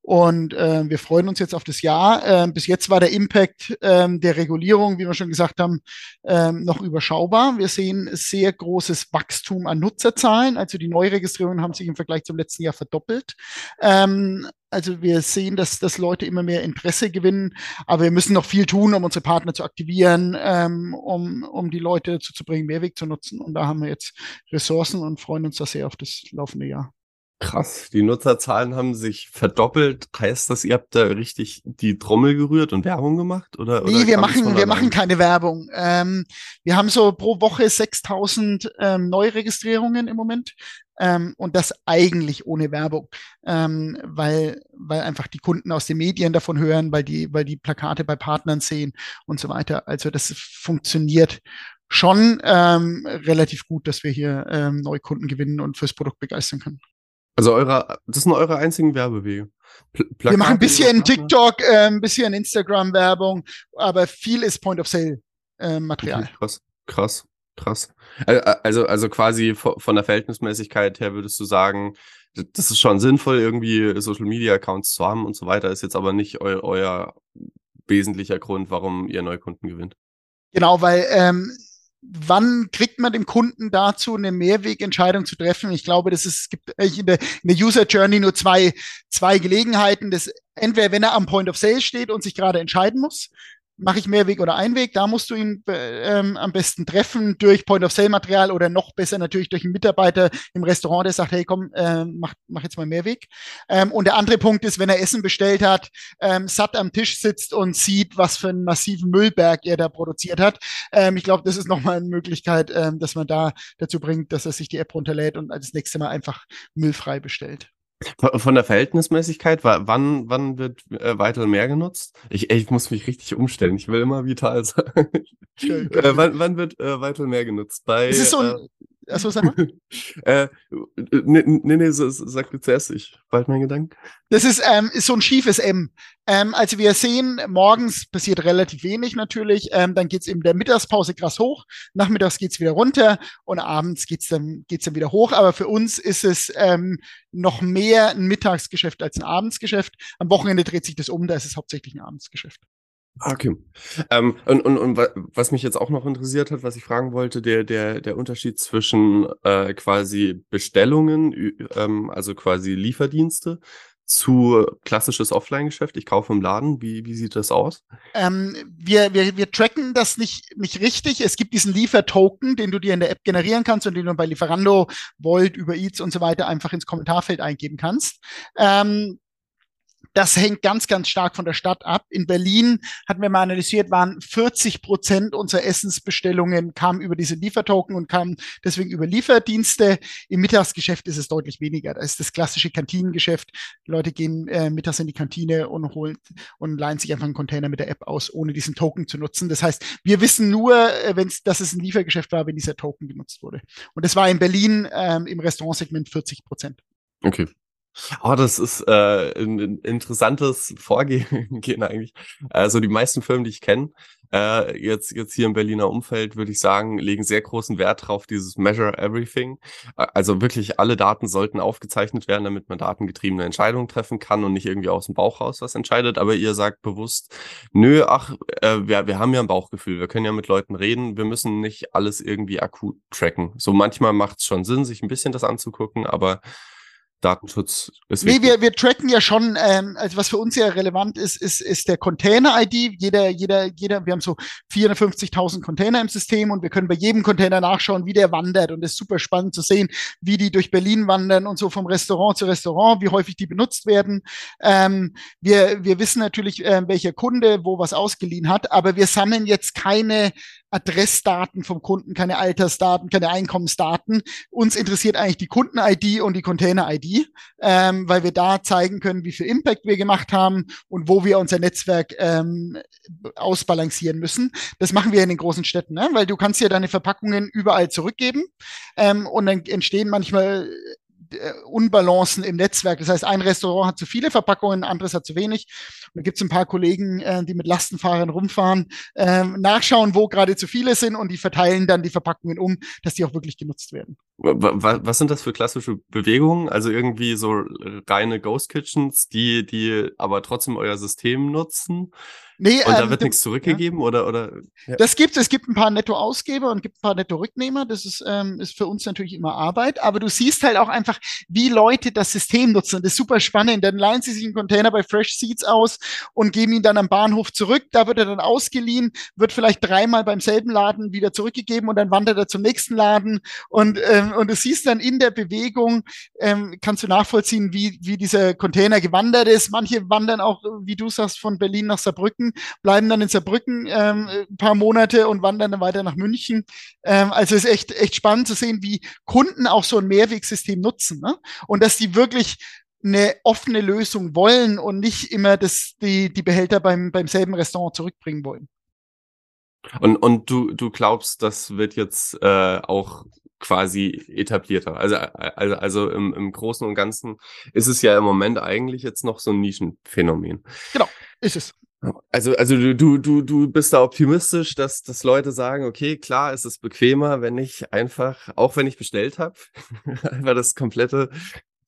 Und äh, wir freuen uns jetzt auf das Jahr. Ähm, bis jetzt war der Impact ähm, der Regulierung, wie wir schon gesagt haben, ähm, noch überschaubar. Wir sehen sehr großes Wachstum an Nutzerzahlen. Also die Neuregistrierungen haben sich im Vergleich zum letzten Jahr verdoppelt. Ähm, also wir sehen, dass, dass Leute immer mehr Interesse gewinnen, aber wir müssen noch viel tun, um unsere Partner zu aktivieren, ähm, um, um die Leute dazu zu bringen, Mehrweg zu nutzen. Und da haben wir jetzt Ressourcen und freuen uns da sehr auf das laufende Jahr. Krass, die Nutzerzahlen haben sich verdoppelt. Heißt das, ihr habt da richtig die Trommel gerührt und Werbung gemacht? Oder, nee, oder wir machen, wir machen keine Werbung. Ähm, wir haben so pro Woche 6000 ähm, Neuregistrierungen im Moment. Ähm, und das eigentlich ohne Werbung, ähm, weil, weil einfach die Kunden aus den Medien davon hören, weil die, weil die Plakate bei Partnern sehen und so weiter. Also das funktioniert schon ähm, relativ gut, dass wir hier ähm, Neukunden gewinnen und fürs Produkt begeistern können. Also eure, das sind eure einzigen Werbewege. Pl wir machen ein bisschen TikTok, äh, ein bisschen Instagram-Werbung, aber viel ist Point-of-Sale-Material. Äh, okay, krass, krass, krass. Also, also quasi von der Verhältnismäßigkeit her würdest du sagen, das ist schon sinnvoll, irgendwie Social Media Accounts zu haben und so weiter, ist jetzt aber nicht eu euer wesentlicher Grund, warum ihr Neukunden gewinnt. Genau, weil ähm, wann kriegt man dem Kunden dazu, eine Mehrwegentscheidung zu treffen? Ich glaube, das ist, es gibt in der, in der User Journey nur zwei, zwei Gelegenheiten. Das entweder, wenn er am Point of Sale steht und sich gerade entscheiden muss, mache ich Mehrweg oder Einweg. Da musst du ihn ähm, am besten treffen durch Point-of-Sale-Material oder noch besser natürlich durch einen Mitarbeiter im Restaurant, der sagt, hey komm, äh, mach, mach jetzt mal Mehrweg. Ähm, und der andere Punkt ist, wenn er Essen bestellt hat, ähm, satt am Tisch sitzt und sieht, was für einen massiven Müllberg er da produziert hat. Ähm, ich glaube, das ist nochmal eine Möglichkeit, ähm, dass man da dazu bringt, dass er sich die App runterlädt und als nächstes Mal einfach müllfrei bestellt. Von der Verhältnismäßigkeit, wann, wann wird äh, Vital mehr genutzt? Ich, ich muss mich richtig umstellen. Ich will immer vital okay. Äh, wann, wann wird äh, Vital mehr genutzt? Bei, es ist so ein, äh, Achso, sag mal. äh, nee, nee, nee, sag du zuerst, ich bald mein Gedanken. Das ist, ähm, ist so ein schiefes M. Ähm, also wir sehen, morgens passiert relativ wenig natürlich, ähm, dann geht's in der Mittagspause krass hoch, nachmittags geht's wieder runter und abends geht's dann, geht's dann wieder hoch. Aber für uns ist es ähm, noch mehr ein Mittagsgeschäft als ein Abendsgeschäft. Am Wochenende dreht sich das um, da ist es hauptsächlich ein Abendsgeschäft. Ah, okay. Ähm, und, und, und was mich jetzt auch noch interessiert hat, was ich fragen wollte, der, der, der Unterschied zwischen äh, quasi Bestellungen, ähm, also quasi Lieferdienste, zu klassisches Offline-Geschäft. Ich kaufe im Laden. Wie, wie sieht das aus? Ähm, wir, wir, wir tracken das nicht, nicht richtig. Es gibt diesen Liefertoken, den du dir in der App generieren kannst und den du bei Lieferando, Volt, über Eats und so weiter einfach ins Kommentarfeld eingeben kannst. Ähm, das hängt ganz, ganz stark von der Stadt ab. In Berlin hatten wir mal analysiert, waren 40 Prozent unserer Essensbestellungen kamen über diese Liefertoken und kamen deswegen über Lieferdienste. Im Mittagsgeschäft ist es deutlich weniger. Da ist das klassische Kantinengeschäft. Die Leute gehen äh, mittags in die Kantine und holen und leihen sich einfach einen Container mit der App aus, ohne diesen Token zu nutzen. Das heißt, wir wissen nur, äh, wenn's, dass es ein Liefergeschäft war, wenn dieser Token genutzt wurde. Und das war in Berlin ähm, im Restaurantsegment 40 Prozent. Okay. Oh, das ist äh, ein, ein interessantes Vorgehen eigentlich. Also die meisten Firmen, die ich kenne, äh, jetzt, jetzt hier im Berliner Umfeld, würde ich sagen, legen sehr großen Wert drauf, dieses Measure Everything. Also wirklich alle Daten sollten aufgezeichnet werden, damit man datengetriebene Entscheidungen treffen kann und nicht irgendwie aus dem Bauch raus was entscheidet. Aber ihr sagt bewusst, nö, ach, äh, wir, wir haben ja ein Bauchgefühl, wir können ja mit Leuten reden, wir müssen nicht alles irgendwie akut tracken. So manchmal macht es schon Sinn, sich ein bisschen das anzugucken, aber Datenschutz wichtig. Nee, wir, wir tracken ja schon, ähm, also was für uns ja relevant ist, ist, ist der Container-ID. Jeder, jeder, jeder, wir haben so 450.000 Container im System und wir können bei jedem Container nachschauen, wie der wandert. Und es ist super spannend zu sehen, wie die durch Berlin wandern und so vom Restaurant zu Restaurant, wie häufig die benutzt werden. Ähm, wir, wir wissen natürlich, äh, welcher Kunde wo was ausgeliehen hat, aber wir sammeln jetzt keine Adressdaten vom Kunden, keine Altersdaten, keine Einkommensdaten. Uns interessiert eigentlich die Kunden-ID und die Container-ID, ähm, weil wir da zeigen können, wie viel Impact wir gemacht haben und wo wir unser Netzwerk ähm, ausbalancieren müssen. Das machen wir in den großen Städten, ne? weil du kannst ja deine Verpackungen überall zurückgeben ähm, und dann entstehen manchmal Unbalancen im Netzwerk. Das heißt, ein Restaurant hat zu viele Verpackungen, ein anderes hat zu wenig. Und da gibt es ein paar Kollegen, äh, die mit Lastenfahrern rumfahren, äh, nachschauen, wo gerade zu viele sind und die verteilen dann die Verpackungen um, dass die auch wirklich genutzt werden. Was sind das für klassische Bewegungen? Also irgendwie so reine Ghost Kitchens, die, die aber trotzdem euer System nutzen? Nee, und da ähm, wird nichts zurückgegeben ja. oder oder? Ja. Das gibt es. gibt ein paar Nettoausgeber und gibt ein paar Netto-Rücknehmer. Das ist ähm, ist für uns natürlich immer Arbeit. Aber du siehst halt auch einfach, wie Leute das System nutzen. Das ist super spannend. Dann leihen sie sich einen Container bei Fresh Seeds aus und geben ihn dann am Bahnhof zurück. Da wird er dann ausgeliehen, wird vielleicht dreimal beim selben Laden wieder zurückgegeben und dann wandert er zum nächsten Laden. Und ähm, und du siehst dann in der Bewegung ähm, kannst du nachvollziehen, wie wie dieser Container gewandert ist. Manche wandern auch, wie du sagst, von Berlin nach Saarbrücken bleiben dann in Saarbrücken ähm, ein paar Monate und wandern dann weiter nach München. Ähm, also es ist echt, echt spannend zu sehen, wie Kunden auch so ein Mehrwegsystem nutzen ne? und dass die wirklich eine offene Lösung wollen und nicht immer das, die, die Behälter beim, beim selben Restaurant zurückbringen wollen. Und, und du, du glaubst, das wird jetzt äh, auch quasi etablierter. Also, also, also im, im Großen und Ganzen ist es ja im Moment eigentlich jetzt noch so ein Nischenphänomen. Genau, ist es. Also, also du, du, du, du bist da optimistisch, dass, dass Leute sagen, okay, klar, es ist bequemer, wenn ich einfach, auch wenn ich bestellt habe, einfach das komplette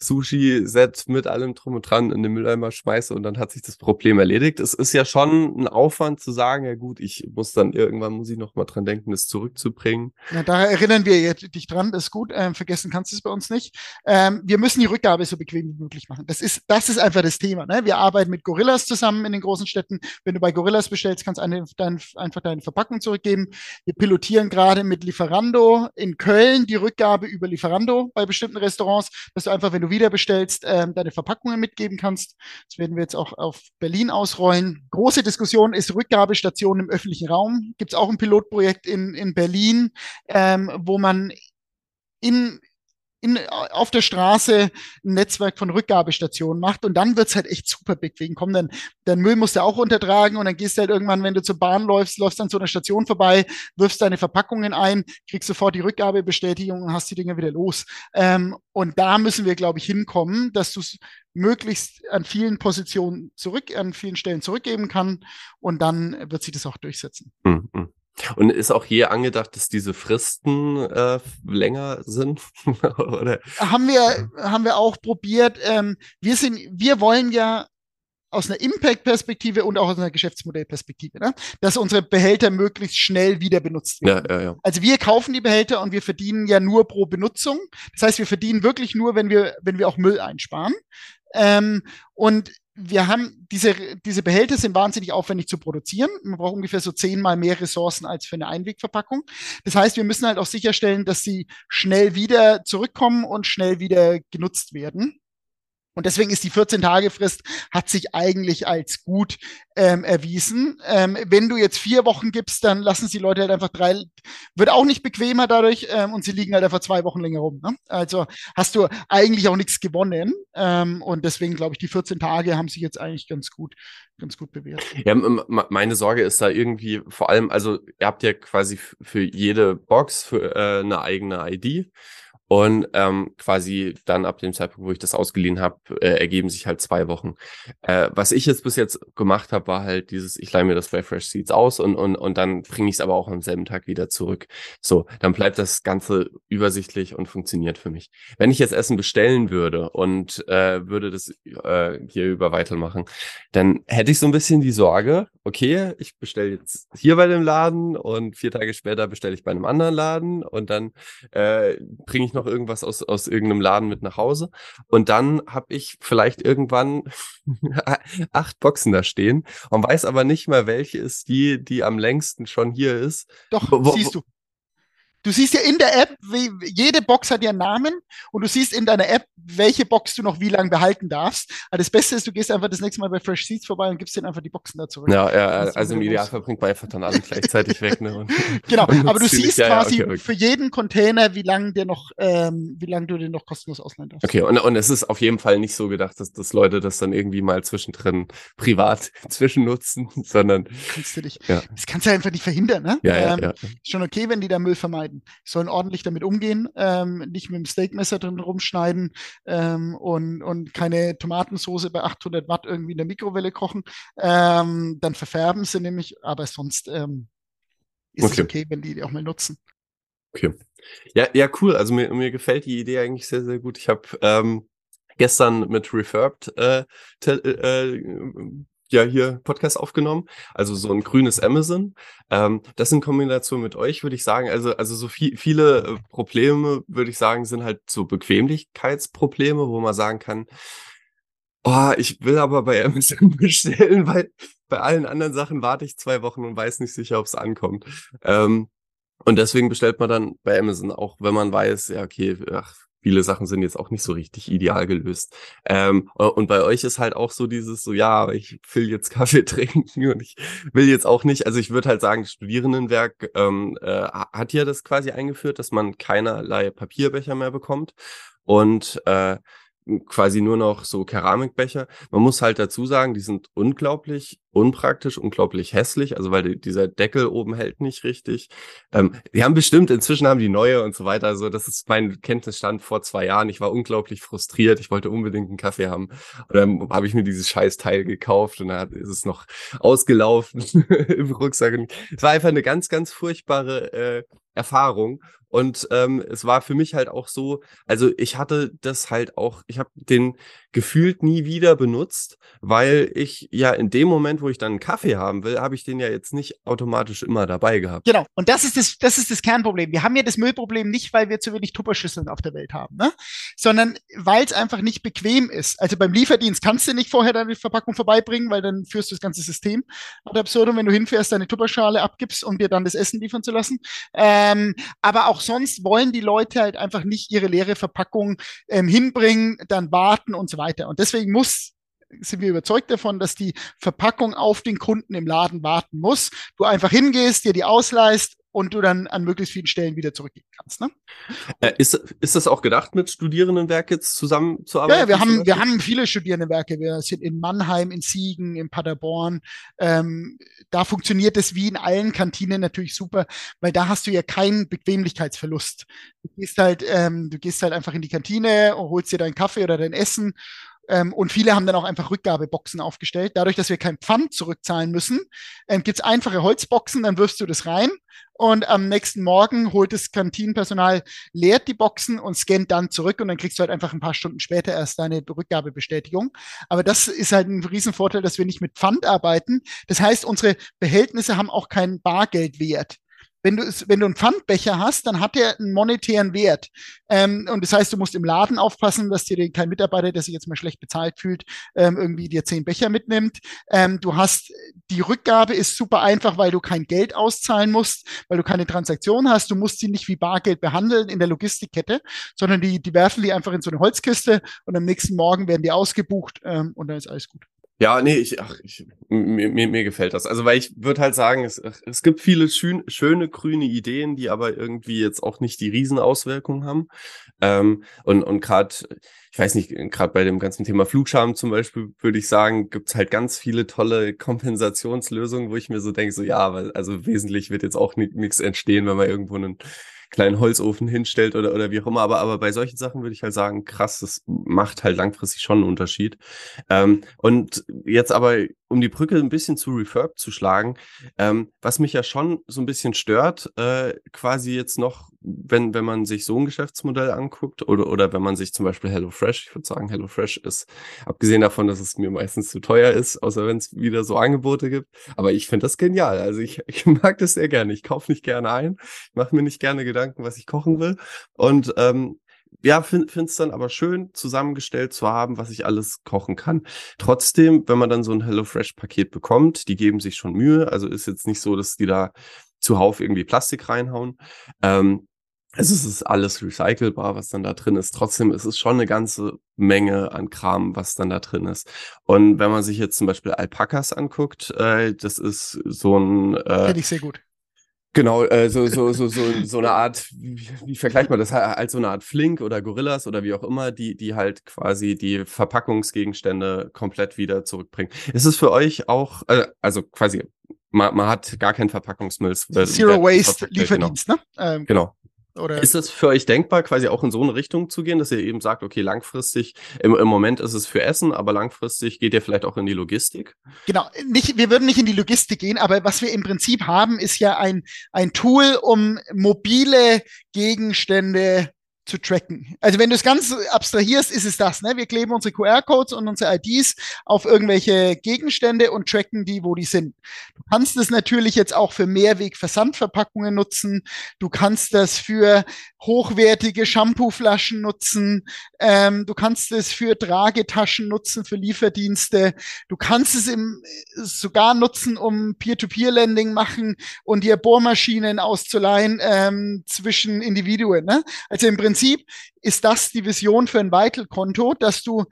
Sushi-Set mit allem drum und dran in den Mülleimer schmeiße und dann hat sich das Problem erledigt. Es ist ja schon ein Aufwand zu sagen, ja gut, ich muss dann irgendwann, muss ich noch mal dran denken, das zurückzubringen. Ja, da erinnern wir dich dran, das ist gut, ähm, vergessen kannst du es bei uns nicht. Ähm, wir müssen die Rückgabe so bequem wie möglich machen. Das ist, das ist einfach das Thema. Ne? Wir arbeiten mit Gorillas zusammen in den großen Städten. Wenn du bei Gorillas bestellst, kannst du dein, einfach deine Verpackung zurückgeben. Wir pilotieren gerade mit Lieferando in Köln die Rückgabe über Lieferando bei bestimmten Restaurants, dass du einfach, wenn du wieder bestellst, ähm, deine Verpackungen mitgeben kannst. Das werden wir jetzt auch auf Berlin ausrollen. Große Diskussion ist Rückgabestation im öffentlichen Raum. Gibt es auch ein Pilotprojekt in, in Berlin, ähm, wo man in, in, auf der Straße ein Netzwerk von Rückgabestationen macht und dann wird's halt echt super bequem. Komm, dann, dein Müll musst du auch untertragen und dann gehst du halt irgendwann, wenn du zur Bahn läufst, läufst dann zu einer Station vorbei, wirfst deine Verpackungen ein, kriegst sofort die Rückgabebestätigung und hast die Dinger wieder los. Ähm, und da müssen wir, glaube ich, hinkommen, dass du möglichst an vielen Positionen zurück, an vielen Stellen zurückgeben kann und dann wird sich das auch durchsetzen. Mhm. Und ist auch hier angedacht, dass diese Fristen äh, länger sind? Oder? Haben wir, haben wir auch probiert. Ähm, wir sind, wir wollen ja aus einer Impact-Perspektive und auch aus einer Geschäftsmodellperspektive, ne? dass unsere Behälter möglichst schnell wieder benutzt werden. Ja, ja, ja. Also wir kaufen die Behälter und wir verdienen ja nur pro Benutzung. Das heißt, wir verdienen wirklich nur, wenn wir, wenn wir auch Müll einsparen. Ähm, und wir haben diese, diese Behälter sind wahnsinnig aufwendig zu produzieren. Man braucht ungefähr so zehnmal mehr Ressourcen als für eine Einwegverpackung. Das heißt, wir müssen halt auch sicherstellen, dass sie schnell wieder zurückkommen und schnell wieder genutzt werden. Und deswegen ist die 14-Tage-Frist, hat sich eigentlich als gut ähm, erwiesen. Ähm, wenn du jetzt vier Wochen gibst, dann lassen sie Leute halt einfach drei, wird auch nicht bequemer dadurch ähm, und sie liegen halt einfach zwei Wochen länger rum. Ne? Also hast du eigentlich auch nichts gewonnen. Ähm, und deswegen glaube ich, die 14 Tage haben sich jetzt eigentlich ganz gut, ganz gut bewährt. Ja, meine Sorge ist da irgendwie vor allem, also ihr habt ja quasi für jede Box für, äh, eine eigene ID. Und ähm, quasi dann ab dem Zeitpunkt, wo ich das ausgeliehen habe, äh, ergeben sich halt zwei Wochen. Äh, was ich jetzt bis jetzt gemacht habe, war halt dieses, ich leihe mir das bei Fresh Seeds aus und, und, und dann bringe ich es aber auch am selben Tag wieder zurück. So, dann bleibt das Ganze übersichtlich und funktioniert für mich. Wenn ich jetzt Essen bestellen würde und äh, würde das äh, hier über Vital machen, dann hätte ich so ein bisschen die Sorge, okay, ich bestelle jetzt hier bei dem Laden und vier Tage später bestelle ich bei einem anderen Laden und dann äh, bringe ich noch irgendwas aus, aus irgendeinem Laden mit nach Hause. Und dann habe ich vielleicht irgendwann acht Boxen da stehen und weiß aber nicht mal, welche ist die, die am längsten schon hier ist. Doch, wo, siehst du. Du siehst ja in der App, wie, jede Box hat ihren Namen und du siehst in deiner App, welche Box du noch wie lange behalten darfst. Aber das Beste ist, du gehst einfach das nächste Mal bei Fresh Seeds vorbei und gibst denen einfach die Boxen da zurück. Ja, ja also im Idealfall bringt man einfach dann alle gleichzeitig weg. Ne? Und, genau, und aber du siehst ja, quasi ja, okay, für jeden Container, wie lange der noch, ähm, wie lange du den noch kostenlos ausleihen darfst. Okay, und, und es ist auf jeden Fall nicht so gedacht, dass, dass Leute das dann irgendwie mal zwischendrin privat zwischennutzen, sondern. Kannst du dich, ja. Das kannst du einfach nicht verhindern, ne? Ja, ja, ähm, ja. Schon okay, wenn die da Müll vermeiden schneiden. sollen ordentlich damit umgehen, ähm, nicht mit dem Steakmesser drin rumschneiden ähm, und, und keine Tomatensoße bei 800 Watt irgendwie in der Mikrowelle kochen. Ähm, dann verfärben sie nämlich, aber sonst ähm, ist okay. es okay, wenn die die auch mal nutzen. Okay. Ja, ja, cool. Also mir, mir gefällt die Idee eigentlich sehr, sehr gut. Ich habe ähm, gestern mit Refurbed äh, äh, ja hier Podcast aufgenommen, also so ein grünes Amazon. Ähm, das in Kombination mit euch würde ich sagen, also also so viel, viele äh, Probleme würde ich sagen sind halt so Bequemlichkeitsprobleme, wo man sagen kann, oh, ich will aber bei Amazon bestellen, weil bei allen anderen Sachen warte ich zwei Wochen und weiß nicht sicher, ob es ankommt. Ähm, und deswegen bestellt man dann bei Amazon, auch wenn man weiß, ja, okay, ach, viele Sachen sind jetzt auch nicht so richtig ideal gelöst. Ähm, und bei euch ist halt auch so dieses so, ja, ich will jetzt Kaffee trinken und ich will jetzt auch nicht, also ich würde halt sagen, Studierendenwerk ähm, äh, hat ja das quasi eingeführt, dass man keinerlei Papierbecher mehr bekommt und äh, quasi nur noch so Keramikbecher. Man muss halt dazu sagen, die sind unglaublich unpraktisch, unglaublich hässlich, also weil die, dieser Deckel oben hält nicht richtig. Ähm, die haben bestimmt, inzwischen haben die neue und so weiter. Also das ist mein Kenntnisstand vor zwei Jahren. Ich war unglaublich frustriert. Ich wollte unbedingt einen Kaffee haben. Und dann habe ich mir dieses scheiß Teil gekauft und dann ist es noch ausgelaufen im Rucksack. Es war einfach eine ganz, ganz furchtbare äh, Erfahrung. Und ähm, es war für mich halt auch so, also ich hatte das halt auch, ich habe den gefühlt nie wieder benutzt, weil ich ja in dem Moment, wo ich dann einen Kaffee haben will, habe ich den ja jetzt nicht automatisch immer dabei gehabt. Genau, und das ist das, das ist das Kernproblem. Wir haben ja das Müllproblem nicht, weil wir zu wenig Tupperschüsseln auf der Welt haben, ne? sondern weil es einfach nicht bequem ist. Also beim Lieferdienst kannst du nicht vorher deine Verpackung vorbeibringen, weil dann führst du das ganze System ad absurdum, wenn du hinfährst, deine Tupperschale abgibst, um dir dann das Essen liefern zu lassen. Ähm, aber auch sonst wollen die Leute halt einfach nicht ihre leere Verpackung ähm, hinbringen, dann warten und so weiter. Und deswegen muss sind wir überzeugt davon, dass die Verpackung auf den Kunden im Laden warten muss. Du einfach hingehst, dir die ausleihst und du dann an möglichst vielen Stellen wieder zurückgehen kannst. Ne? Äh, ist, ist das auch gedacht, mit Studierendenwerk jetzt zusammenzuarbeiten? Ja, wir haben, wir haben viele Studierendenwerke. Wir sind in Mannheim, in Siegen, in Paderborn. Ähm, da funktioniert es wie in allen Kantinen natürlich super, weil da hast du ja keinen Bequemlichkeitsverlust. Du gehst halt, ähm, du gehst halt einfach in die Kantine und holst dir deinen Kaffee oder dein Essen ähm, und viele haben dann auch einfach Rückgabeboxen aufgestellt. Dadurch, dass wir kein Pfand zurückzahlen müssen, ähm, gibt es einfache Holzboxen, dann wirfst du das rein und am nächsten Morgen holt das Kantinenpersonal, leert die Boxen und scannt dann zurück und dann kriegst du halt einfach ein paar Stunden später erst deine Rückgabebestätigung. Aber das ist halt ein Riesenvorteil, dass wir nicht mit Pfand arbeiten. Das heißt, unsere Behältnisse haben auch keinen Bargeldwert wenn du, wenn du einen Pfandbecher hast, dann hat der einen monetären Wert. Ähm, und das heißt, du musst im Laden aufpassen, dass dir kein Mitarbeiter, der sich jetzt mal schlecht bezahlt fühlt, ähm, irgendwie dir zehn Becher mitnimmt. Ähm, du hast, die Rückgabe ist super einfach, weil du kein Geld auszahlen musst, weil du keine Transaktion hast. Du musst sie nicht wie Bargeld behandeln in der Logistikkette, sondern die, die werfen die einfach in so eine Holzkiste und am nächsten Morgen werden die ausgebucht ähm, und dann ist alles gut. Ja, nee, ich, ach, ich, mir, mir, mir gefällt das. Also, weil ich würde halt sagen, es, es gibt viele schön, schöne grüne Ideen, die aber irgendwie jetzt auch nicht die Riesenauswirkungen haben. Ähm, und und gerade, ich weiß nicht, gerade bei dem ganzen Thema Flugscham zum Beispiel, würde ich sagen, gibt's halt ganz viele tolle Kompensationslösungen, wo ich mir so denke, so ja, weil also wesentlich wird jetzt auch nichts entstehen, wenn man irgendwo einen kleinen Holzofen hinstellt oder, oder wie auch immer. Aber, aber bei solchen Sachen würde ich halt sagen, krass, das macht halt langfristig schon einen Unterschied. Ähm, und jetzt aber, um die Brücke ein bisschen zu Refurb zu schlagen, ähm, was mich ja schon so ein bisschen stört, äh, quasi jetzt noch, wenn, wenn man sich so ein Geschäftsmodell anguckt oder, oder wenn man sich zum Beispiel HelloFresh, ich würde sagen, HelloFresh ist, abgesehen davon, dass es mir meistens zu teuer ist, außer wenn es wieder so Angebote gibt, aber ich finde das genial. Also ich, ich mag das sehr gerne. Ich kaufe nicht gerne ein, mache mir nicht gerne Gedanken, was ich kochen will. Und ähm, ja, finde es dann aber schön, zusammengestellt zu haben, was ich alles kochen kann. Trotzdem, wenn man dann so ein HelloFresh-Paket bekommt, die geben sich schon Mühe. Also ist jetzt nicht so, dass die da zuhauf irgendwie Plastik reinhauen. Ähm, es ist alles recycelbar, was dann da drin ist. Trotzdem ist es schon eine ganze Menge an Kram, was dann da drin ist. Und wenn man sich jetzt zum Beispiel Alpakas anguckt, äh, das ist so ein. Äh, Kenn ich sehr gut. Genau, äh, so, so, so, so, so eine Art, wie, wie vergleicht man das? Als so eine Art Flink oder Gorillas oder wie auch immer, die, die halt quasi die Verpackungsgegenstände komplett wieder zurückbringen. Ist es für euch auch, äh, also quasi, man, man hat gar keinen Verpackungsmüll. Zero Waste Lieferdienst, genau. ne? Ähm, genau. Oder ist es für euch denkbar, quasi auch in so eine Richtung zu gehen, dass ihr eben sagt, okay, langfristig, im, im Moment ist es für Essen, aber langfristig geht ihr vielleicht auch in die Logistik? Genau, nicht, wir würden nicht in die Logistik gehen, aber was wir im Prinzip haben, ist ja ein, ein Tool, um mobile Gegenstände zu tracken. Also wenn du es ganz abstrahierst, ist es das. Ne? Wir kleben unsere QR-Codes und unsere IDs auf irgendwelche Gegenstände und tracken die, wo die sind. Du kannst es natürlich jetzt auch für Mehrweg-Versandverpackungen nutzen. Du kannst das für hochwertige Shampooflaschen nutzen. Ähm, du kannst es für Tragetaschen nutzen, für Lieferdienste. Du kannst es im, sogar nutzen, um Peer-to-Peer-Lending machen und dir Bohrmaschinen auszuleihen ähm, zwischen Individuen. Ne? Also im Prinzip Prinzip ist das die Vision für ein Vital-Konto, dass du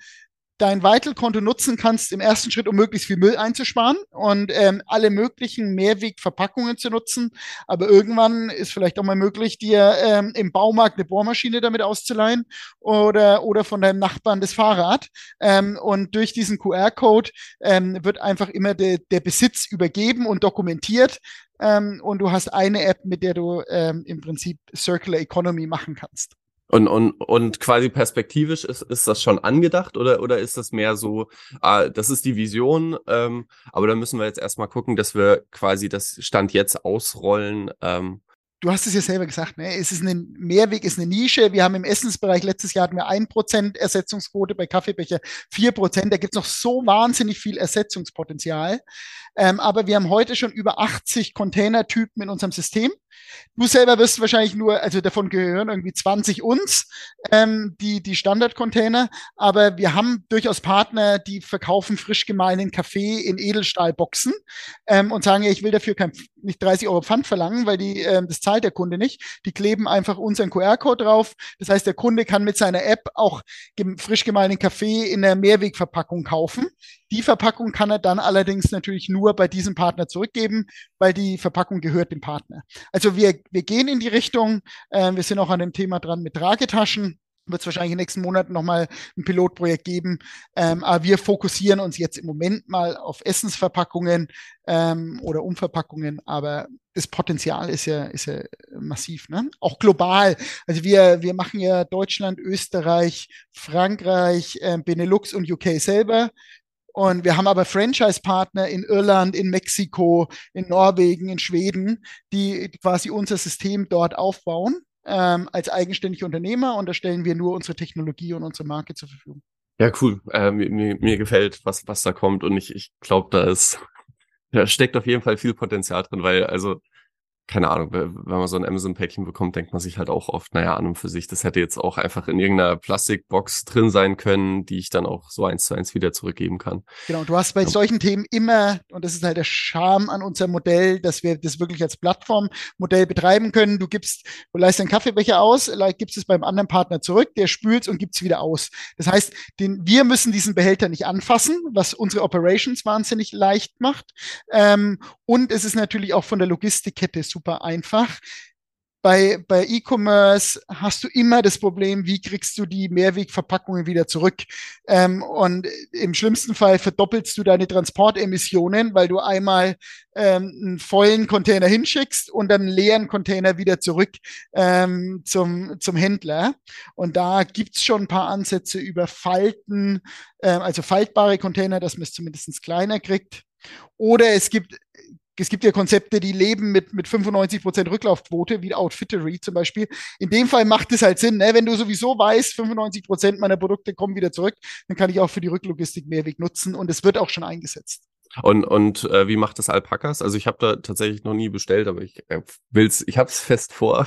dein Vital-Konto nutzen kannst im ersten Schritt, um möglichst viel Müll einzusparen und ähm, alle möglichen Mehrwegverpackungen zu nutzen. Aber irgendwann ist vielleicht auch mal möglich, dir ähm, im Baumarkt eine Bohrmaschine damit auszuleihen oder, oder von deinem Nachbarn das Fahrrad. Ähm, und durch diesen QR-Code ähm, wird einfach immer de, der Besitz übergeben und dokumentiert. Ähm, und du hast eine App, mit der du ähm, im Prinzip Circular Economy machen kannst. Und, und, und quasi perspektivisch ist, ist das schon angedacht oder, oder ist das mehr so, ah, das ist die Vision, ähm, aber da müssen wir jetzt erstmal gucken, dass wir quasi das Stand jetzt ausrollen ähm, du hast es ja selber gesagt, ne? es ist ein Mehrweg, ist eine Nische. Wir haben im Essensbereich letztes Jahr hatten wir ein Prozent Ersetzungsquote, bei Kaffeebecher vier Prozent. Da gibt es noch so wahnsinnig viel Ersetzungspotenzial. Ähm, aber wir haben heute schon über 80 Containertypen in unserem System. Du selber wirst wahrscheinlich nur, also davon gehören irgendwie 20 uns, ähm, die, die Standard-Container. Aber wir haben durchaus Partner, die verkaufen frisch gemahlenen Kaffee in Edelstahlboxen ähm, und sagen, ja, ich will dafür kein, nicht 30 Euro Pfand verlangen, weil die, ähm, das zahlt der Kunde nicht. Die kleben einfach unseren QR-Code drauf. Das heißt, der Kunde kann mit seiner App auch frisch gemahlenen Kaffee in der Mehrwegverpackung kaufen. Die Verpackung kann er dann allerdings natürlich nur bei diesem Partner zurückgeben, weil die Verpackung gehört dem Partner. Also wir, wir gehen in die Richtung. Äh, wir sind auch an dem Thema dran mit Tragetaschen wird es wahrscheinlich in den nächsten Monaten nochmal ein Pilotprojekt geben. Ähm, aber wir fokussieren uns jetzt im Moment mal auf Essensverpackungen ähm, oder Umverpackungen. Aber das Potenzial ist ja, ist ja massiv, ne? Auch global. Also wir, wir machen ja Deutschland, Österreich, Frankreich, äh, Benelux und UK selber. Und wir haben aber Franchise-Partner in Irland, in Mexiko, in Norwegen, in Schweden, die quasi unser System dort aufbauen ähm, als eigenständige Unternehmer. Und da stellen wir nur unsere Technologie und unsere Marke zur Verfügung. Ja, cool. Äh, mir, mir gefällt, was, was da kommt. Und ich, ich glaube, da ist, da steckt auf jeden Fall viel Potenzial drin, weil also keine Ahnung, wenn man so ein Amazon-Päckchen bekommt, denkt man sich halt auch oft, naja, an und für sich, das hätte jetzt auch einfach in irgendeiner Plastikbox drin sein können, die ich dann auch so eins zu eins wieder zurückgeben kann. Genau, du hast bei ja. solchen Themen immer, und das ist halt der Charme an unserem Modell, dass wir das wirklich als Plattformmodell betreiben können. Du gibst, du leist einen Kaffeebecher aus, gibst es beim anderen Partner zurück, der spült und gibt es wieder aus. Das heißt, den, wir müssen diesen Behälter nicht anfassen, was unsere Operations wahnsinnig leicht macht. Ähm, und es ist natürlich auch von der Logistikkette super super einfach. bei, bei E-Commerce hast du immer das Problem, wie kriegst du die Mehrwegverpackungen wieder zurück? Ähm, und im schlimmsten Fall verdoppelst du deine Transportemissionen, weil du einmal ähm, einen vollen Container hinschickst und dann einen leeren Container wieder zurück ähm, zum, zum Händler. Und da gibt's schon ein paar Ansätze über Falten, äh, also faltbare Container, dass man es zumindest kleiner kriegt. Oder es gibt es gibt ja Konzepte, die leben mit, mit 95 Prozent Rücklaufquote, wie Outfittery zum Beispiel. In dem Fall macht es halt Sinn, ne? wenn du sowieso weißt, 95 Prozent meiner Produkte kommen wieder zurück, dann kann ich auch für die Rücklogistik Mehrweg nutzen und es wird auch schon eingesetzt. Und, und äh, wie macht das Alpakas? Also ich habe da tatsächlich noch nie bestellt, aber ich äh, will's, ich habe es fest vor.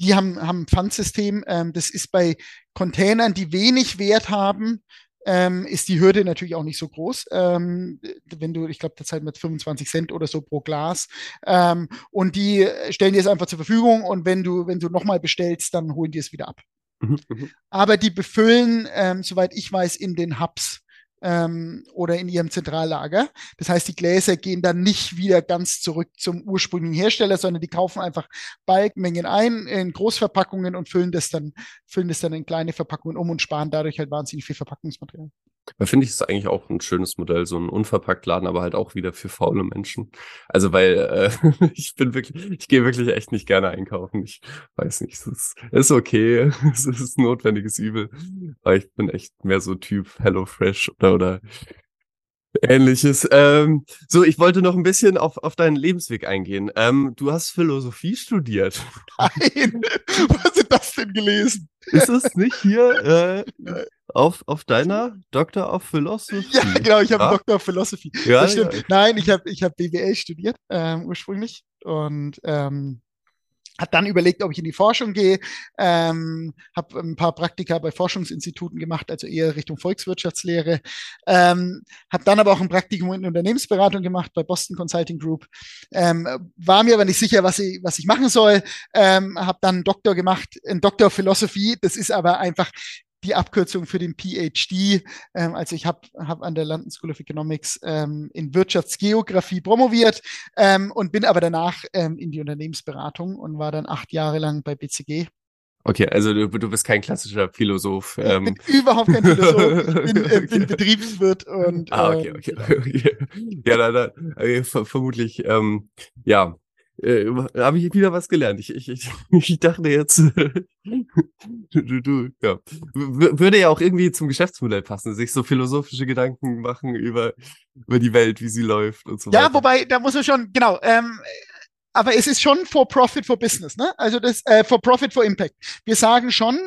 die haben, haben ein Pfandsystem. Ähm, das ist bei Containern, die wenig Wert haben, ähm, ist die Hürde natürlich auch nicht so groß. Ähm, wenn du, ich glaube, derzeit mit 25 Cent oder so pro Glas. Ähm, und die stellen dir es einfach zur Verfügung und wenn du, wenn du nochmal bestellst, dann holen die es wieder ab. Mhm, mhm. Aber die befüllen, ähm, soweit ich weiß, in den Hubs ähm, oder in ihrem Zentrallager. Das heißt, die Gläser gehen dann nicht wieder ganz zurück zum ursprünglichen Hersteller, sondern die kaufen einfach Balkmengen ein in Großverpackungen und füllen das dann, füllen das dann in kleine Verpackungen um und sparen dadurch halt wahnsinnig viel Verpackungsmaterial. Da finde ich es eigentlich auch ein schönes Modell, so ein Unverpacktladen, aber halt auch wieder für faule Menschen. Also weil äh, ich bin wirklich, ich gehe wirklich echt nicht gerne einkaufen. Ich weiß nicht, es ist, ist okay, es ist notwendiges Übel. Aber ich bin echt mehr so Typ HelloFresh oder oder Ähnliches. Ähm, so, ich wollte noch ein bisschen auf, auf deinen Lebensweg eingehen. Ähm, du hast Philosophie studiert. Nein, was ist das denn gelesen? Ist es nicht hier äh, auf, auf deiner Doktor of Philosophy? Ja, genau, ich habe ja? Doktor of Philosophy. Ja. Ja. Nein, ich habe ich hab BWL studiert ähm, ursprünglich und ähm, hat dann überlegt, ob ich in die Forschung gehe, ähm, habe ein paar Praktika bei Forschungsinstituten gemacht, also eher Richtung Volkswirtschaftslehre, ähm, habe dann aber auch ein Praktikum in Unternehmensberatung gemacht bei Boston Consulting Group, ähm, war mir aber nicht sicher, was ich, was ich machen soll, ähm, habe dann einen Doktor gemacht, einen Doktor of Philosophy, das ist aber einfach die Abkürzung für den PhD. Ähm, also ich habe hab an der London School of Economics ähm, in Wirtschaftsgeografie promoviert ähm, und bin aber danach ähm, in die Unternehmensberatung und war dann acht Jahre lang bei BCG. Okay, also du, du bist kein klassischer Philosoph. Ich bin ähm. überhaupt kein Philosoph. Ich bin, äh, bin Betriebswirt und. Ah, okay, okay. Ähm, okay. Ja, da, da, äh, vermutlich, ähm, ja, äh, habe ich wieder was gelernt. Ich, ich, ich, ich dachte jetzt, du, du, ja. W würde ja auch irgendwie zum Geschäftsmodell passen, sich so philosophische Gedanken machen über, über die Welt, wie sie läuft und so ja, weiter. Ja, wobei, da muss man schon, genau, ähm, aber es ist schon for profit for business, ne? Also das äh, for profit for impact. Wir sagen schon,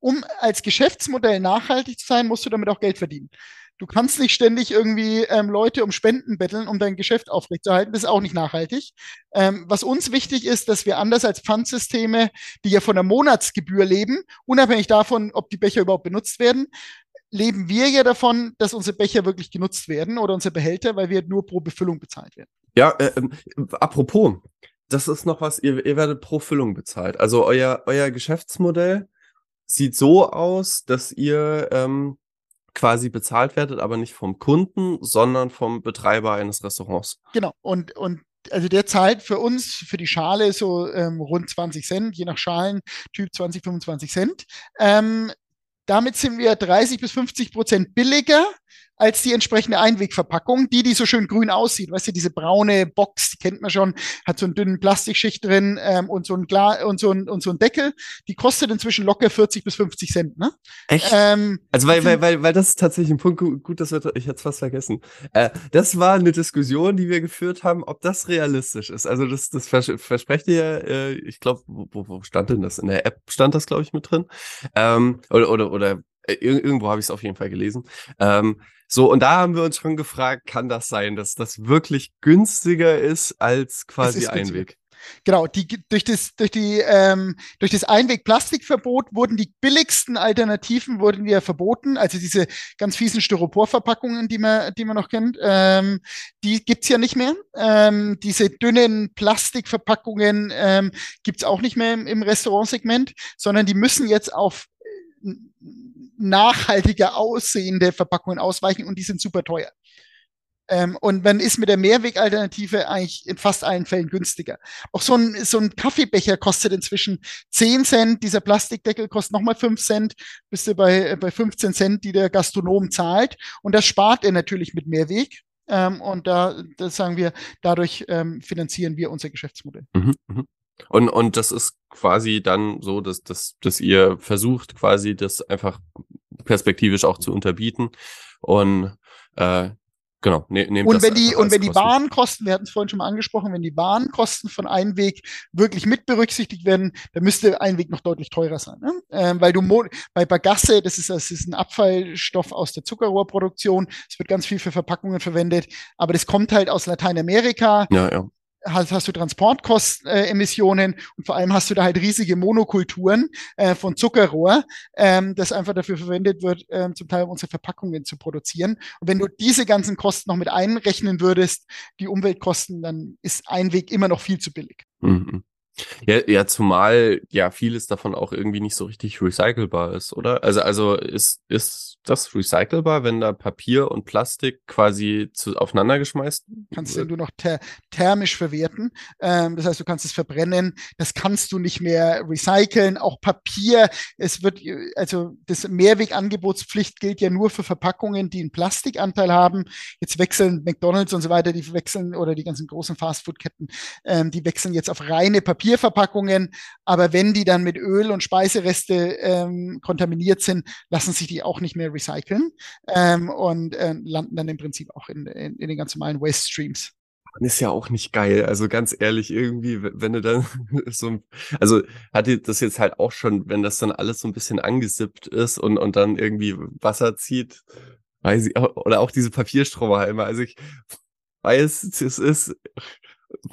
um als Geschäftsmodell nachhaltig zu sein, musst du damit auch Geld verdienen. Du kannst nicht ständig irgendwie ähm, Leute um Spenden betteln, um dein Geschäft aufrechtzuerhalten. Das ist auch nicht nachhaltig. Ähm, was uns wichtig ist, dass wir anders als Pfandsysteme, die ja von der Monatsgebühr leben, unabhängig davon, ob die Becher überhaupt benutzt werden, leben wir ja davon, dass unsere Becher wirklich genutzt werden oder unsere Behälter, weil wir nur pro Befüllung bezahlt werden. Ja, äh, äh, apropos, das ist noch was, ihr, ihr werdet pro Füllung bezahlt. Also euer, euer Geschäftsmodell sieht so aus, dass ihr ähm, quasi bezahlt werdet, aber nicht vom Kunden, sondern vom Betreiber eines Restaurants. Genau. Und, und also der zahlt für uns, für die Schale so ähm, rund 20 Cent, je nach Schalentyp 20, 25 Cent. Ähm, damit sind wir 30 bis 50 Prozent billiger als die entsprechende Einwegverpackung, die, die so schön grün aussieht. Weißt du, diese braune Box, die kennt man schon, hat so einen dünnen Plastikschicht drin ähm, und, so ein Glas und, so ein, und so ein Deckel. Die kostet inzwischen locker 40 bis 50 Cent, ne? Echt? Ähm, also, weil, weil, weil, weil das ist tatsächlich ein Punkt, gut, dass wir, ich hätte es fast vergessen. Äh, das war eine Diskussion, die wir geführt haben, ob das realistisch ist. Also, das, das vers versprecht ihr, äh, ich glaube, wo, wo stand denn das? In der App stand das, glaube ich, mit drin. Ähm, oder, oder, oder irgendwo habe ich es auf jeden Fall gelesen. Ähm, so, und da haben wir uns schon gefragt, kann das sein, dass das wirklich günstiger ist als quasi ist Einweg? Genau, die, durch das, durch die, ähm, durch das Einweg-Plastikverbot wurden die billigsten Alternativen wurden ja verboten. Also diese ganz fiesen Styroporverpackungen, die man, die man noch kennt, ähm, die gibt's ja nicht mehr. Ähm, diese dünnen Plastikverpackungen ähm, gibt's auch nicht mehr im, im Restaurantsegment, sondern die müssen jetzt auf nachhaltiger aussehende Verpackungen ausweichen und die sind super teuer. Ähm, und man ist mit der Mehrwegalternative eigentlich in fast allen Fällen günstiger. Auch so ein, so ein Kaffeebecher kostet inzwischen 10 Cent, dieser Plastikdeckel kostet nochmal 5 Cent, bist du bei, bei 15 Cent, die der Gastronom zahlt. Und das spart er natürlich mit Mehrweg. Ähm, und da das sagen wir, dadurch ähm, finanzieren wir unser Geschäftsmodell. Mhm, mhm. Und, und das ist quasi dann so, dass, dass, dass ihr versucht, quasi das einfach perspektivisch auch zu unterbieten. Und äh, Genau. Ne, nehmt und wenn die, und wenn die Warenkosten, wir hatten es vorhin schon mal angesprochen, wenn die Warenkosten von Einweg wirklich mit berücksichtigt werden, dann müsste Einweg noch deutlich teurer sein. Ne? Ähm, weil du bei Bagasse, das ist, das ist ein Abfallstoff aus der Zuckerrohrproduktion, es wird ganz viel für Verpackungen verwendet, aber das kommt halt aus Lateinamerika. Ja, ja hast, hast du Transportkostenemissionen äh, und vor allem hast du da halt riesige Monokulturen äh, von Zuckerrohr, ähm, das einfach dafür verwendet wird, ähm, zum Teil unsere Verpackungen zu produzieren. Und wenn du diese ganzen Kosten noch mit einrechnen würdest, die Umweltkosten, dann ist ein Weg immer noch viel zu billig. Mhm. Ja, ja, zumal ja vieles davon auch irgendwie nicht so richtig recycelbar ist, oder? Also, also ist, ist das recycelbar, wenn da Papier und Plastik quasi zu, aufeinander geschmeißt Kannst du noch ter thermisch verwerten. Ähm, das heißt, du kannst es verbrennen. Das kannst du nicht mehr recyceln. Auch Papier, es wird, also das Mehrwegangebotspflicht gilt ja nur für Verpackungen, die einen Plastikanteil haben. Jetzt wechseln McDonalds und so weiter, die wechseln oder die ganzen großen Fastfood-Ketten, ähm, die wechseln jetzt auf reine Papierverpackungen. Aber wenn die dann mit Öl und Speisereste ähm, kontaminiert sind, lassen sich die auch nicht mehr recyceln ähm, und äh, landen dann im Prinzip auch in, in, in den ganz normalen Waste Streams ist ja auch nicht geil. Also ganz ehrlich, irgendwie, wenn du dann so, also hat die das jetzt halt auch schon, wenn das dann alles so ein bisschen angesippt ist und, und dann irgendwie Wasser zieht, weiß ich, oder auch diese Papierstrohhalme. Also ich weiß, es ist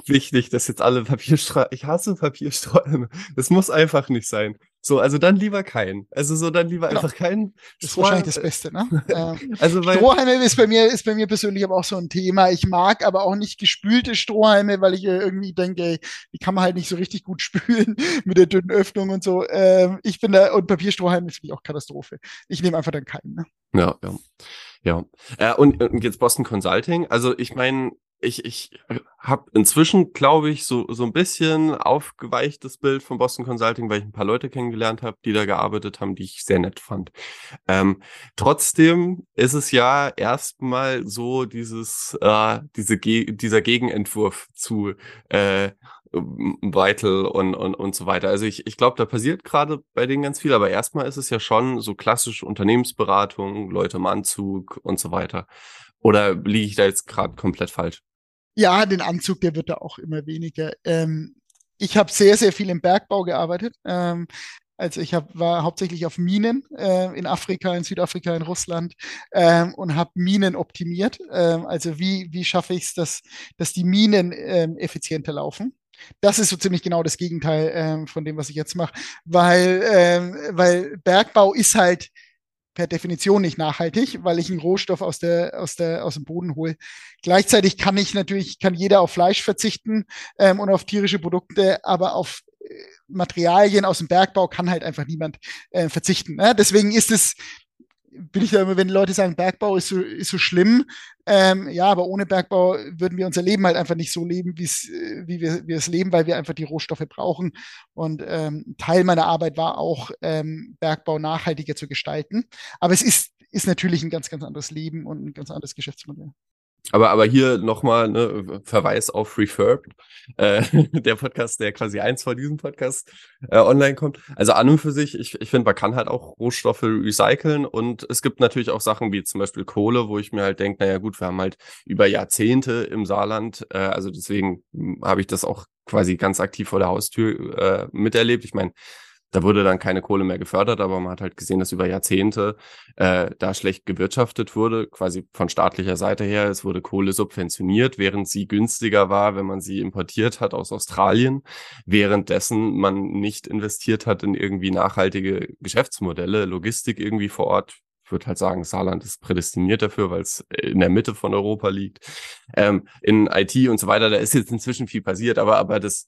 wichtig, dass jetzt alle Papierstrohhalme, ich hasse Papierstrohhalme. Das muss einfach nicht sein. So, also dann lieber keinen. Also so dann lieber genau. einfach keinen. Das ist wahrscheinlich das Beste, ne? ähm, also weil, Strohhalme ist bei mir ist bei mir persönlich aber auch so ein Thema. Ich mag aber auch nicht gespülte Strohhalme, weil ich irgendwie denke, ey, die kann man halt nicht so richtig gut spülen mit der dünnen Öffnung und so. Ähm, ich bin da und Papierstrohhalme finde ich auch Katastrophe. Ich nehme einfach dann keinen. Ne? Ja, ja. Ja. Äh, und, und jetzt Boston Consulting. Also ich meine, ich, ich habe inzwischen, glaube ich, so, so ein bisschen aufgeweichtes Bild von Boston Consulting, weil ich ein paar Leute kennengelernt habe, die da gearbeitet haben, die ich sehr nett fand. Ähm, trotzdem ist es ja erstmal so dieses, äh, diese dieser Gegenentwurf zu äh, Vital und, und, und so weiter. Also ich, ich glaube, da passiert gerade bei denen ganz viel, aber erstmal ist es ja schon so klassische Unternehmensberatung, Leute im Anzug und so weiter. Oder liege ich da jetzt gerade komplett falsch? Ja, den Anzug, der wird da auch immer weniger. Ähm, ich habe sehr, sehr viel im Bergbau gearbeitet. Ähm, also ich hab, war hauptsächlich auf Minen äh, in Afrika, in Südafrika, in Russland ähm, und habe Minen optimiert. Ähm, also wie, wie schaffe ich es, dass, dass die Minen ähm, effizienter laufen? Das ist so ziemlich genau das Gegenteil ähm, von dem, was ich jetzt mache, weil, ähm, weil Bergbau ist halt per Definition nicht nachhaltig, weil ich einen Rohstoff aus der aus der aus dem Boden hole. Gleichzeitig kann ich natürlich kann jeder auf Fleisch verzichten ähm, und auf tierische Produkte, aber auf äh, Materialien aus dem Bergbau kann halt einfach niemand äh, verzichten. Ne? Deswegen ist es bin ich da immer, wenn Leute sagen, Bergbau ist so, ist so schlimm, ähm, ja, aber ohne Bergbau würden wir unser Leben halt einfach nicht so leben, äh, wie wir, wir es leben, weil wir einfach die Rohstoffe brauchen. Und ähm, Teil meiner Arbeit war auch, ähm, Bergbau nachhaltiger zu gestalten. Aber es ist, ist natürlich ein ganz, ganz anderes Leben und ein ganz anderes Geschäftsmodell. Aber, aber hier nochmal ne, Verweis auf Refurbed, äh, der Podcast, der quasi eins vor diesem Podcast äh, online kommt. Also an und für sich, ich, ich finde, man kann halt auch Rohstoffe recyceln und es gibt natürlich auch Sachen wie zum Beispiel Kohle, wo ich mir halt denke, naja gut, wir haben halt über Jahrzehnte im Saarland, äh, also deswegen hm, habe ich das auch quasi ganz aktiv vor der Haustür äh, miterlebt. Ich meine, da wurde dann keine Kohle mehr gefördert, aber man hat halt gesehen, dass über Jahrzehnte äh, da schlecht gewirtschaftet wurde, quasi von staatlicher Seite her. Es wurde Kohle subventioniert, während sie günstiger war, wenn man sie importiert hat aus Australien, währenddessen man nicht investiert hat in irgendwie nachhaltige Geschäftsmodelle, Logistik irgendwie vor Ort. Ich würde halt sagen, Saarland ist prädestiniert dafür, weil es in der Mitte von Europa liegt. Ähm, in IT und so weiter, da ist jetzt inzwischen viel passiert, aber, aber das,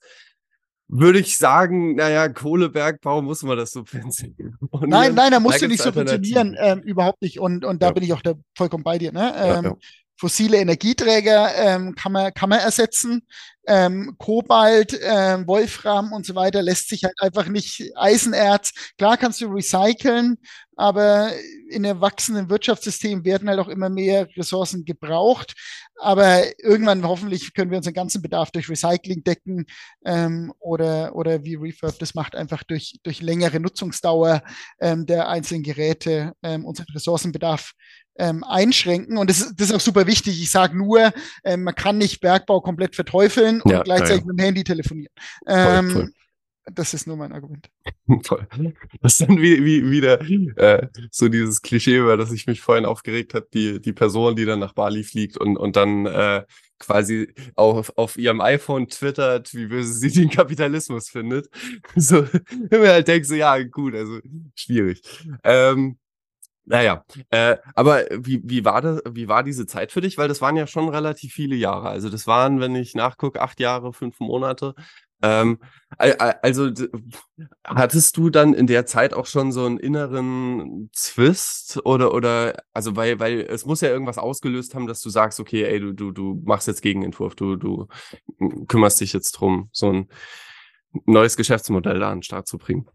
würde ich sagen, naja, Kohlebergbau muss man das subventionieren. Nein, nein, da musst du nicht subventionieren, ähm, überhaupt nicht. Und, und da ja. bin ich auch da vollkommen bei dir. Ne? Ähm, ja, ja. Fossile Energieträger ähm, kann, man, kann man ersetzen. Ähm, Kobalt, äh, Wolfram und so weiter lässt sich halt einfach nicht Eisenerz. Klar kannst du recyceln, aber in einem wachsenden Wirtschaftssystem werden halt auch immer mehr Ressourcen gebraucht. Aber irgendwann hoffentlich können wir unseren ganzen Bedarf durch Recycling decken ähm, oder, oder wie Refurb das macht, einfach durch, durch längere Nutzungsdauer ähm, der einzelnen Geräte ähm, unseren Ressourcenbedarf ähm, einschränken. Und das, ist, das ist auch super wichtig. Ich sage nur, ähm, man kann nicht Bergbau komplett verteufeln und Ja, gleichzeitig ja. mit dem Handy telefonieren. Voll, Ähm, voll. Das ist nur mein Argument. Voll. Das ist dann wie, wie, wieder äh, so dieses Klischee, über das ich mich vorhin aufgeregt habe, die, die Person, die dann nach Bali fliegt und, und dann äh, quasi auf, auf ihrem iPhone twittert, wie böse sie den Kapitalismus findet. So, wenn man halt denkt, so, ja, gut, also schwierig. Ähm, naja, äh, aber wie, wie war das, wie war diese Zeit für dich? Weil das waren ja schon relativ viele Jahre. Also das waren, wenn ich nachgucke, acht Jahre, fünf Monate. Ähm, al- al- also hattest du dann in der Zeit auch schon so einen inneren Zwist oder oder also weil weil es muss ja irgendwas ausgelöst haben, dass du sagst, okay, ey, du du du machst jetzt Gegenentwurf, du du kümmerst dich jetzt drum, so ein neues Geschäftsmodell da an den Start zu bringen.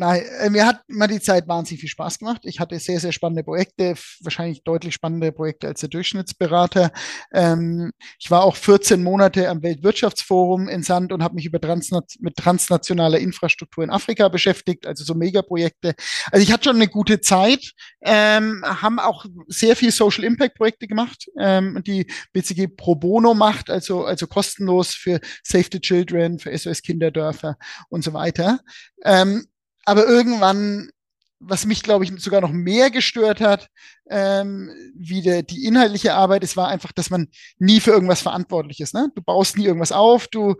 Nein, äh, mir hat immer die Zeit wahnsinnig viel Spaß gemacht. Ich hatte sehr, sehr spannende Projekte, wahrscheinlich deutlich spannende Projekte als der Durchschnittsberater. Ähm, ich war auch 14 Monate am Weltwirtschaftsforum in Sand und habe mich über transna mit transnationaler Infrastruktur in Afrika beschäftigt, also so Megaprojekte. Also ich hatte schon eine gute Zeit, ähm, haben auch sehr viel Social Impact Projekte gemacht, ähm, die BCG pro bono macht, also, also kostenlos für Save the Children, für SOS Kinderdörfer und so weiter. Ähm, aber irgendwann, was mich, glaube ich, sogar noch mehr gestört hat, ähm, wie der, die inhaltliche Arbeit, es war einfach, dass man nie für irgendwas verantwortlich ist. Ne? Du baust nie irgendwas auf, du,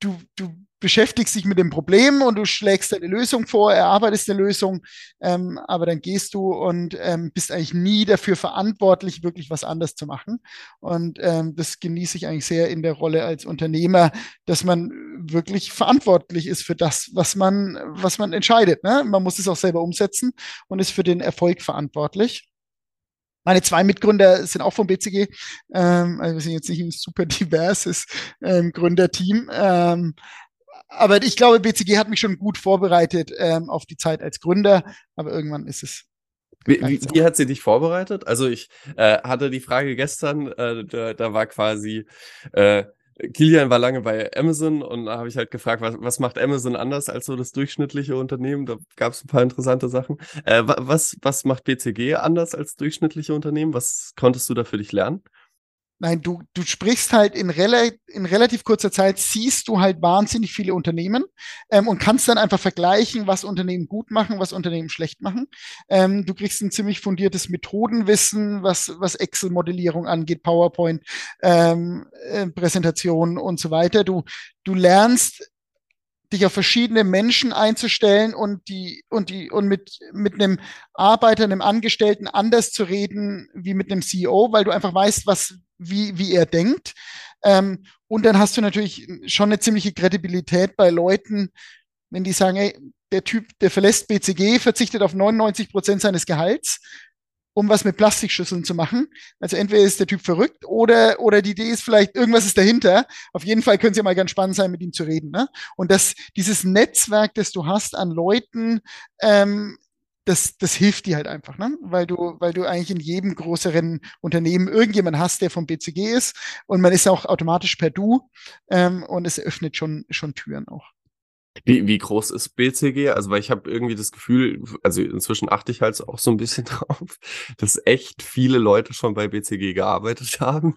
du, du beschäftigst dich mit dem Problem und du schlägst eine Lösung vor, erarbeitest eine Lösung, ähm, aber dann gehst du und ähm, bist eigentlich nie dafür verantwortlich, wirklich was anders zu machen. Und ähm, das genieße ich eigentlich sehr in der Rolle als Unternehmer, dass man wirklich verantwortlich ist für das, was man, was man entscheidet. Ne? Man muss es auch selber umsetzen und ist für den Erfolg verantwortlich. Meine zwei Mitgründer sind auch vom BCG. Ähm, also wir sind jetzt nicht ein super diverses ähm, Gründerteam. Ähm, aber ich glaube, BCG hat mich schon gut vorbereitet ähm, auf die Zeit als Gründer. Aber irgendwann ist es Wie, wie, wie hat sie dich vorbereitet? Also ich äh, hatte die Frage gestern, äh, da, da war quasi äh, Kilian war lange bei Amazon und da habe ich halt gefragt, was, was macht Amazon anders als so das durchschnittliche Unternehmen? Da gab es ein paar interessante Sachen. Äh, wa- was, was macht BCG anders als durchschnittliche Unternehmen? Was konntest du da für dich lernen? Nein, du, du sprichst halt in, rela in relativ kurzer Zeit, siehst du halt wahnsinnig viele Unternehmen ähm, und kannst dann einfach vergleichen, was Unternehmen gut machen, was Unternehmen schlecht machen. Ähm, du kriegst ein ziemlich fundiertes Methodenwissen, was, was Excel-Modellierung angeht, PowerPoint, ähm, äh, und so weiter. Du, du lernst dich auf verschiedene Menschen einzustellen und die und die und mit mit einem Arbeiter, einem Angestellten anders zu reden wie mit einem CEO, weil du einfach weißt, was wie wie er denkt. Ähm, und dann hast du natürlich schon eine ziemliche Kredibilität bei Leuten, wenn die sagen, ey, der Typ, der verlässt BCG, verzichtet auf 99 Prozent seines Gehalts, um was mit Plastikschüsseln zu machen. Also entweder ist der Typ verrückt oder, oder die Idee ist vielleicht, irgendwas ist dahinter. Auf jeden Fall könnte es ja mal ganz spannend sein, mit ihm zu reden. Ne? Und das, dieses Netzwerk, das du hast an Leuten, ähm, das, das hilft dir halt einfach, ne? weil, du, weil du eigentlich in jedem größeren Unternehmen irgendjemand hast, der vom BCG ist und man ist auch automatisch per Du ähm, und es öffnet schon, schon Türen auch. Wie, wie groß ist BCG? Also, weil ich habe irgendwie das Gefühl, also inzwischen achte ich halt auch so ein bisschen drauf, dass echt viele Leute schon bei BCG gearbeitet haben.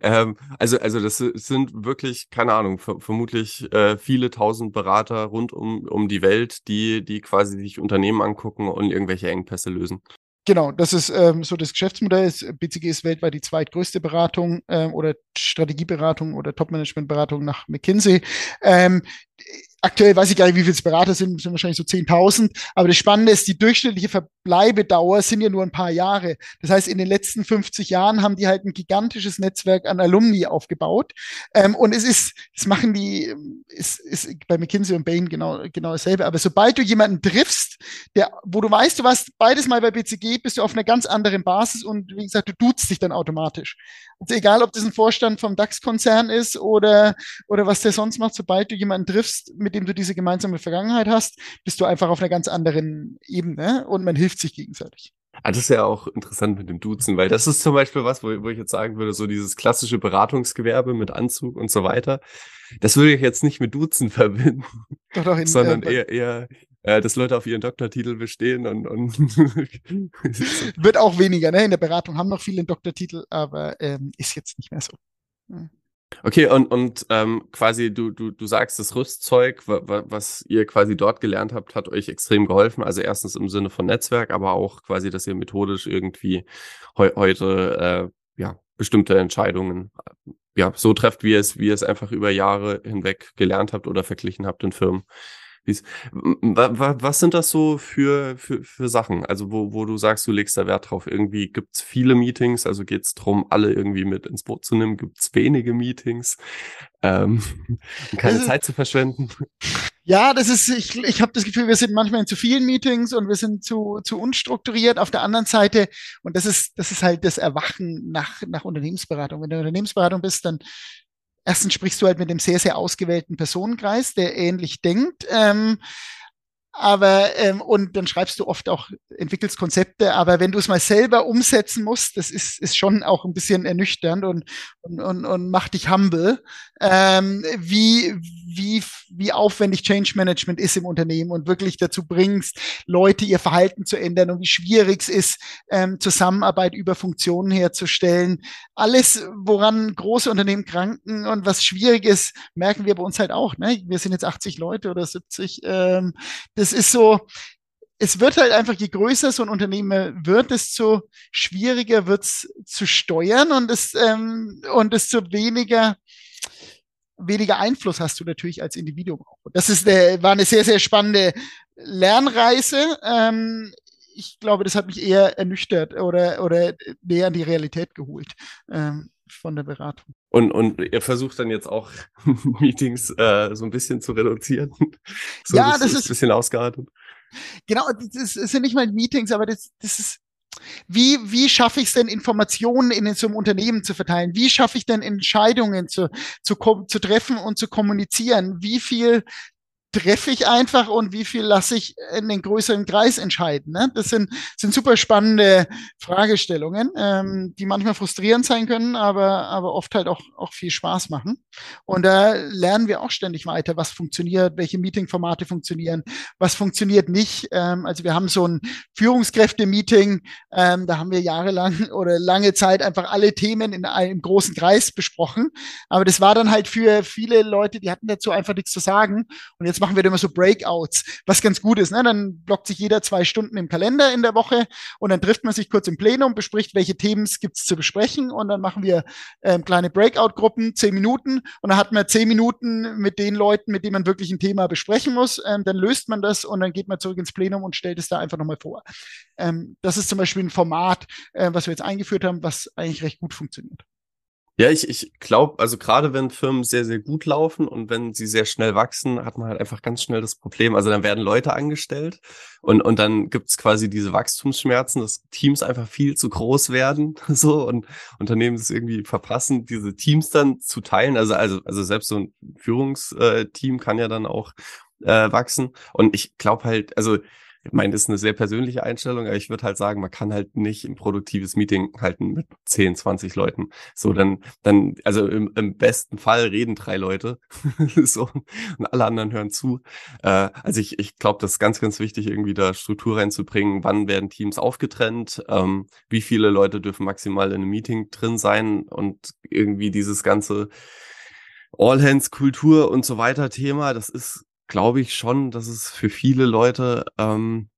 ähm, also, also das sind wirklich, keine Ahnung, ver vermutlich äh, viele tausend Berater rund um, um die Welt, die, die quasi sich Unternehmen angucken und irgendwelche Engpässe lösen. Genau, das ist ähm, so das Geschäftsmodell. BCG ist weltweit die zweitgrößte Beratung ähm, oder Strategieberatung oder Top-Management-Beratung nach McKinsey. Ähm, aktuell weiß ich gar nicht, wie viele Berater sind, sind wahrscheinlich so 10.000. Aber das Spannende ist, die durchschnittliche Verbleibedauer sind ja nur ein paar Jahre. Das heißt, in den letzten 50 Jahren haben die halt ein gigantisches Netzwerk an Alumni aufgebaut. Ähm, und es ist, das machen die, ist, ist bei McKinsey und Bain genau, genau dasselbe. Aber sobald du jemanden triffst, der, wo du weißt, du warst beides mal bei BCG, bist du auf einer ganz anderen Basis und wie gesagt, du duzt dich dann automatisch. Also egal, ob das ein Vorstand vom DAX-Konzern ist oder, oder was der sonst macht, sobald du jemanden triffst, mit dem du diese gemeinsame Vergangenheit hast, bist du einfach auf einer ganz anderen Ebene und man hilft sich gegenseitig. Ah, das ist ja auch interessant mit dem Duzen, weil das ist zum Beispiel was, wo, wo ich jetzt sagen würde, so dieses klassische Beratungsgewerbe mit Anzug und so weiter. Das würde ich jetzt nicht mit Duzen verbinden, doch, doch in, sondern äh, eher, eher äh, dass Leute auf ihren Doktortitel bestehen und, und wird auch weniger. Ne? In der Beratung haben noch viele einen Doktortitel, aber ähm, ist jetzt nicht mehr so. Ja. Okay, und, und ähm, quasi du, du, du sagst, das Rüstzeug, was ihr quasi dort gelernt habt, hat euch extrem geholfen. Also erstens im Sinne von Netzwerk, aber auch quasi, dass ihr methodisch irgendwie heu heute äh, ja, bestimmte Entscheidungen ja, so trefft, wie ihr es, wie ihr es einfach über Jahre hinweg gelernt habt oder verglichen habt in Firmen. Was sind das so für, für, für Sachen? Also, wo, wo du sagst, du legst da Wert drauf. Irgendwie gibt's viele Meetings, also geht's drum, alle irgendwie mit ins Boot zu nehmen. Gibt's wenige Meetings, ähm, keine also, Zeit zu verschwenden. Ja, das ist, ich, ich habe das Gefühl, wir sind manchmal in zu vielen Meetings und wir sind zu, zu unstrukturiert. Auf der anderen Seite, und das ist, das ist halt das Erwachen nach, nach Unternehmensberatung. Wenn du in Unternehmensberatung bist, dann erstens sprichst du halt mit einem sehr, sehr ausgewählten Personenkreis, der ähnlich denkt. Ähm, aber ähm, und dann schreibst du oft auch entwickelst Konzepte, aber wenn du es mal selber umsetzen musst, das ist ist schon auch ein bisschen ernüchternd und und und, und macht dich humble, ähm, wie wie wie aufwendig Change Management ist im Unternehmen und wirklich dazu bringst, Leute ihr Verhalten zu ändern und wie schwierig es ist, ähm, Zusammenarbeit über Funktionen herzustellen. Alles, woran große Unternehmen kranken und was schwierig ist, merken wir bei uns halt auch. Ne? Wir sind jetzt 80 Leute oder 70. Ähm, das ist so, es wird halt einfach, je größer so ein Unternehmen wird, desto schwieriger wird es zu steuern und es, ähm, und desto weniger, weniger Einfluss hast du natürlich als Individuum. Das ist eine, war eine sehr, sehr spannende Lernreise. Ähm, ich glaube, das hat mich eher ernüchtert oder, oder näher an die Realität geholt. Ähm, von der Beratung. Und, und ihr versucht dann jetzt auch Meetings äh, so ein bisschen zu reduzieren. So, ja, das, das ist ein bisschen ausgeartet. Genau, das, das sind nicht mal Meetings, aber das, das ist wie, wie schaffe ich es denn, Informationen in so einem Unternehmen zu verteilen? Wie schaffe ich denn Entscheidungen zu, zu, zu treffen und zu kommunizieren? Wie viel treffe ich einfach und wie viel lasse ich in den größeren Kreis entscheiden. Ne? Das sind, sind super spannende Fragestellungen, ähm, die manchmal frustrierend sein können, aber, aber oft halt auch, auch viel Spaß machen. Und da lernen wir auch ständig weiter, was funktioniert, welche Meetingformate funktionieren, was funktioniert nicht. Ähm, also wir haben so ein Führungskräfte-Meeting, ähm, da haben wir jahrelang oder lange Zeit einfach alle Themen in einem großen Kreis besprochen. Aber das war dann halt für viele Leute, die hatten dazu einfach nichts zu sagen. Und jetzt machen wir immer so Breakouts, was ganz gut ist. Ne? Dann blockt sich jeder zwei Stunden im Kalender in der Woche und dann trifft man sich kurz im Plenum, bespricht, welche Themen es gibt zu besprechen und dann machen wir ähm, kleine Breakout-Gruppen, zehn Minuten und dann hat man zehn Minuten mit den Leuten, mit denen man wirklich ein Thema besprechen muss. Ähm, dann löst man das und dann geht man zurück ins Plenum und stellt es da einfach nochmal vor. Ähm, das ist zum Beispiel ein Format, äh, was wir jetzt eingeführt haben, was eigentlich recht gut funktioniert. Ja, ich, ich glaube, also gerade wenn Firmen sehr, sehr gut laufen und wenn sie sehr schnell wachsen, hat man halt einfach ganz schnell das Problem. Also dann werden Leute angestellt und, und dann gibt's quasi diese Wachstumsschmerzen, dass Teams einfach viel zu groß werden, so und Unternehmen es irgendwie verpassen, diese Teams dann zu teilen. Also, also, also selbst so ein Führungsteam kann ja dann auch äh, wachsen. Und ich glaube halt, also ich meine, das ist eine sehr persönliche Einstellung, aber ich würde halt sagen, man kann halt nicht ein produktives Meeting halten mit 10, 20 Leuten. So, dann, dann, also im, im besten Fall reden drei Leute so, und alle anderen hören zu. Äh, also ich, ich glaube, das ist ganz, ganz wichtig, irgendwie da Struktur reinzubringen. Wann werden Teams aufgetrennt? Ähm, wie viele Leute dürfen maximal in einem Meeting drin sein? Und irgendwie dieses ganze All-Hands-Kultur und so weiter Thema, das ist glaube ich schon, dass es für viele Leute ähm,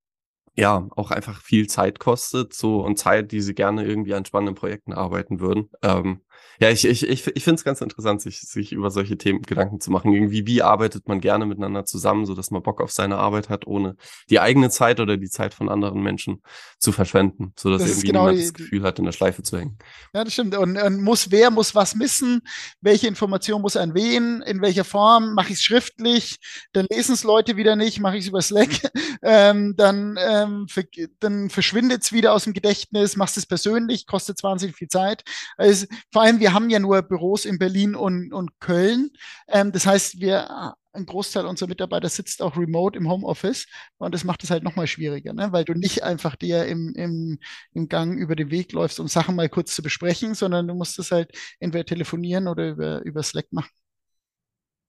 ja auch einfach viel Zeit kostet, so und Zeit, die sie gerne irgendwie an spannenden Projekten arbeiten würden. Ähm, Ja, ich, ich, ich, ich finde es ganz interessant, sich, sich über solche Themen Gedanken zu machen. Irgendwie, wie arbeitet man gerne miteinander zusammen, so dass man Bock auf seine Arbeit hat, ohne die eigene Zeit oder die Zeit von anderen Menschen zu verschwenden, so dass Das irgendwie genau niemand das Gefühl hat, in der Schleife zu hängen. Ja, das stimmt. Und, und muss, wer muss was wissen? Welche Information muss an wen? In welcher Form? Mache ich es schriftlich? Dann lesen es Leute wieder nicht. Mache ich es über Slack? ähm, dann, ähm, ver dann verschwindet es wieder aus dem Gedächtnis. Machst es persönlich? Kostet wahnsinnig viel Zeit. Also, vor allem, wir haben ja nur Büros in Berlin und, und Köln. Ähm, das heißt, wir ein Großteil unserer Mitarbeiter sitzt auch remote im Homeoffice und das macht es halt nochmal schwieriger, ne? weil du nicht einfach dir im, im, im Gang über den Weg läufst, um Sachen mal kurz zu besprechen, sondern du musst es halt entweder telefonieren oder über, über Slack machen.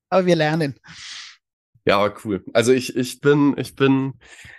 Aber wir lernen. Ja, cool. Also ich, ich bin, ich bin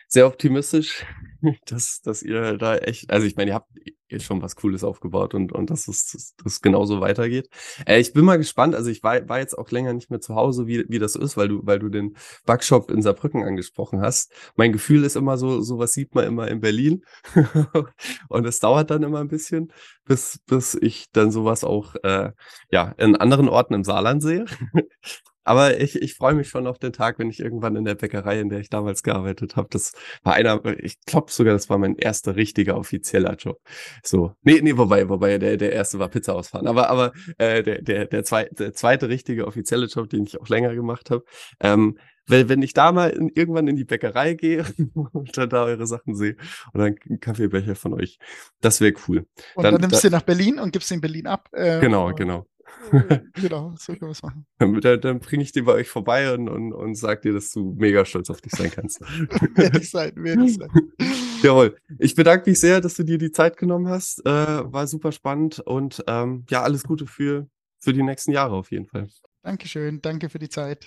sehr optimistisch, dass, dass ihr da echt, also ich meine, ihr habt eh schon was Cooles aufgebaut und, und dass es dass, das genauso weitergeht. Äh, ich bin mal gespannt, also ich war, war jetzt auch länger nicht mehr zu Hause, wie, wie das ist, weil du, weil du den Backshop in Saarbrücken angesprochen hast. Mein Gefühl ist immer so, sowas sieht man immer in Berlin. und es dauert dann immer ein bisschen, bis, bis ich dann sowas auch äh, ja, in anderen Orten im Saarland sehe. Aber ich, ich freue mich schon auf den Tag, wenn ich irgendwann in der Bäckerei, in der ich damals gearbeitet habe, das war einer, ich glaube sogar, das war mein erster richtiger offizieller Job. So, nee, nee, wobei, wobei der, der erste war Pizza ausfahren, aber, aber äh, der, der, der, zwei, der zweite richtige offizielle Job, den ich auch länger gemacht habe. Ähm, wenn, wenn ich da mal in, irgendwann in die Bäckerei gehe und dann da eure Sachen sehe und dann einen Kaffeebecher von euch, das wäre cool. Und Dann- dann, nimmst da- du nach Berlin und gibst ihn in Berlin ab. Äh, Genau, genau. Äh, genau, so können wir es machen. Dann, dann, bringe ich den bei euch vorbei und, und, und sag dir, dass du mega stolz auf dich sein kannst. Werde ich sein, werde ich sein. Jawohl. Ich bedanke mich sehr, dass du dir die Zeit genommen hast. Äh, war super spannend und ähm, ja, alles Gute für, für die nächsten Jahre auf jeden Fall. Dankeschön, danke für die Zeit.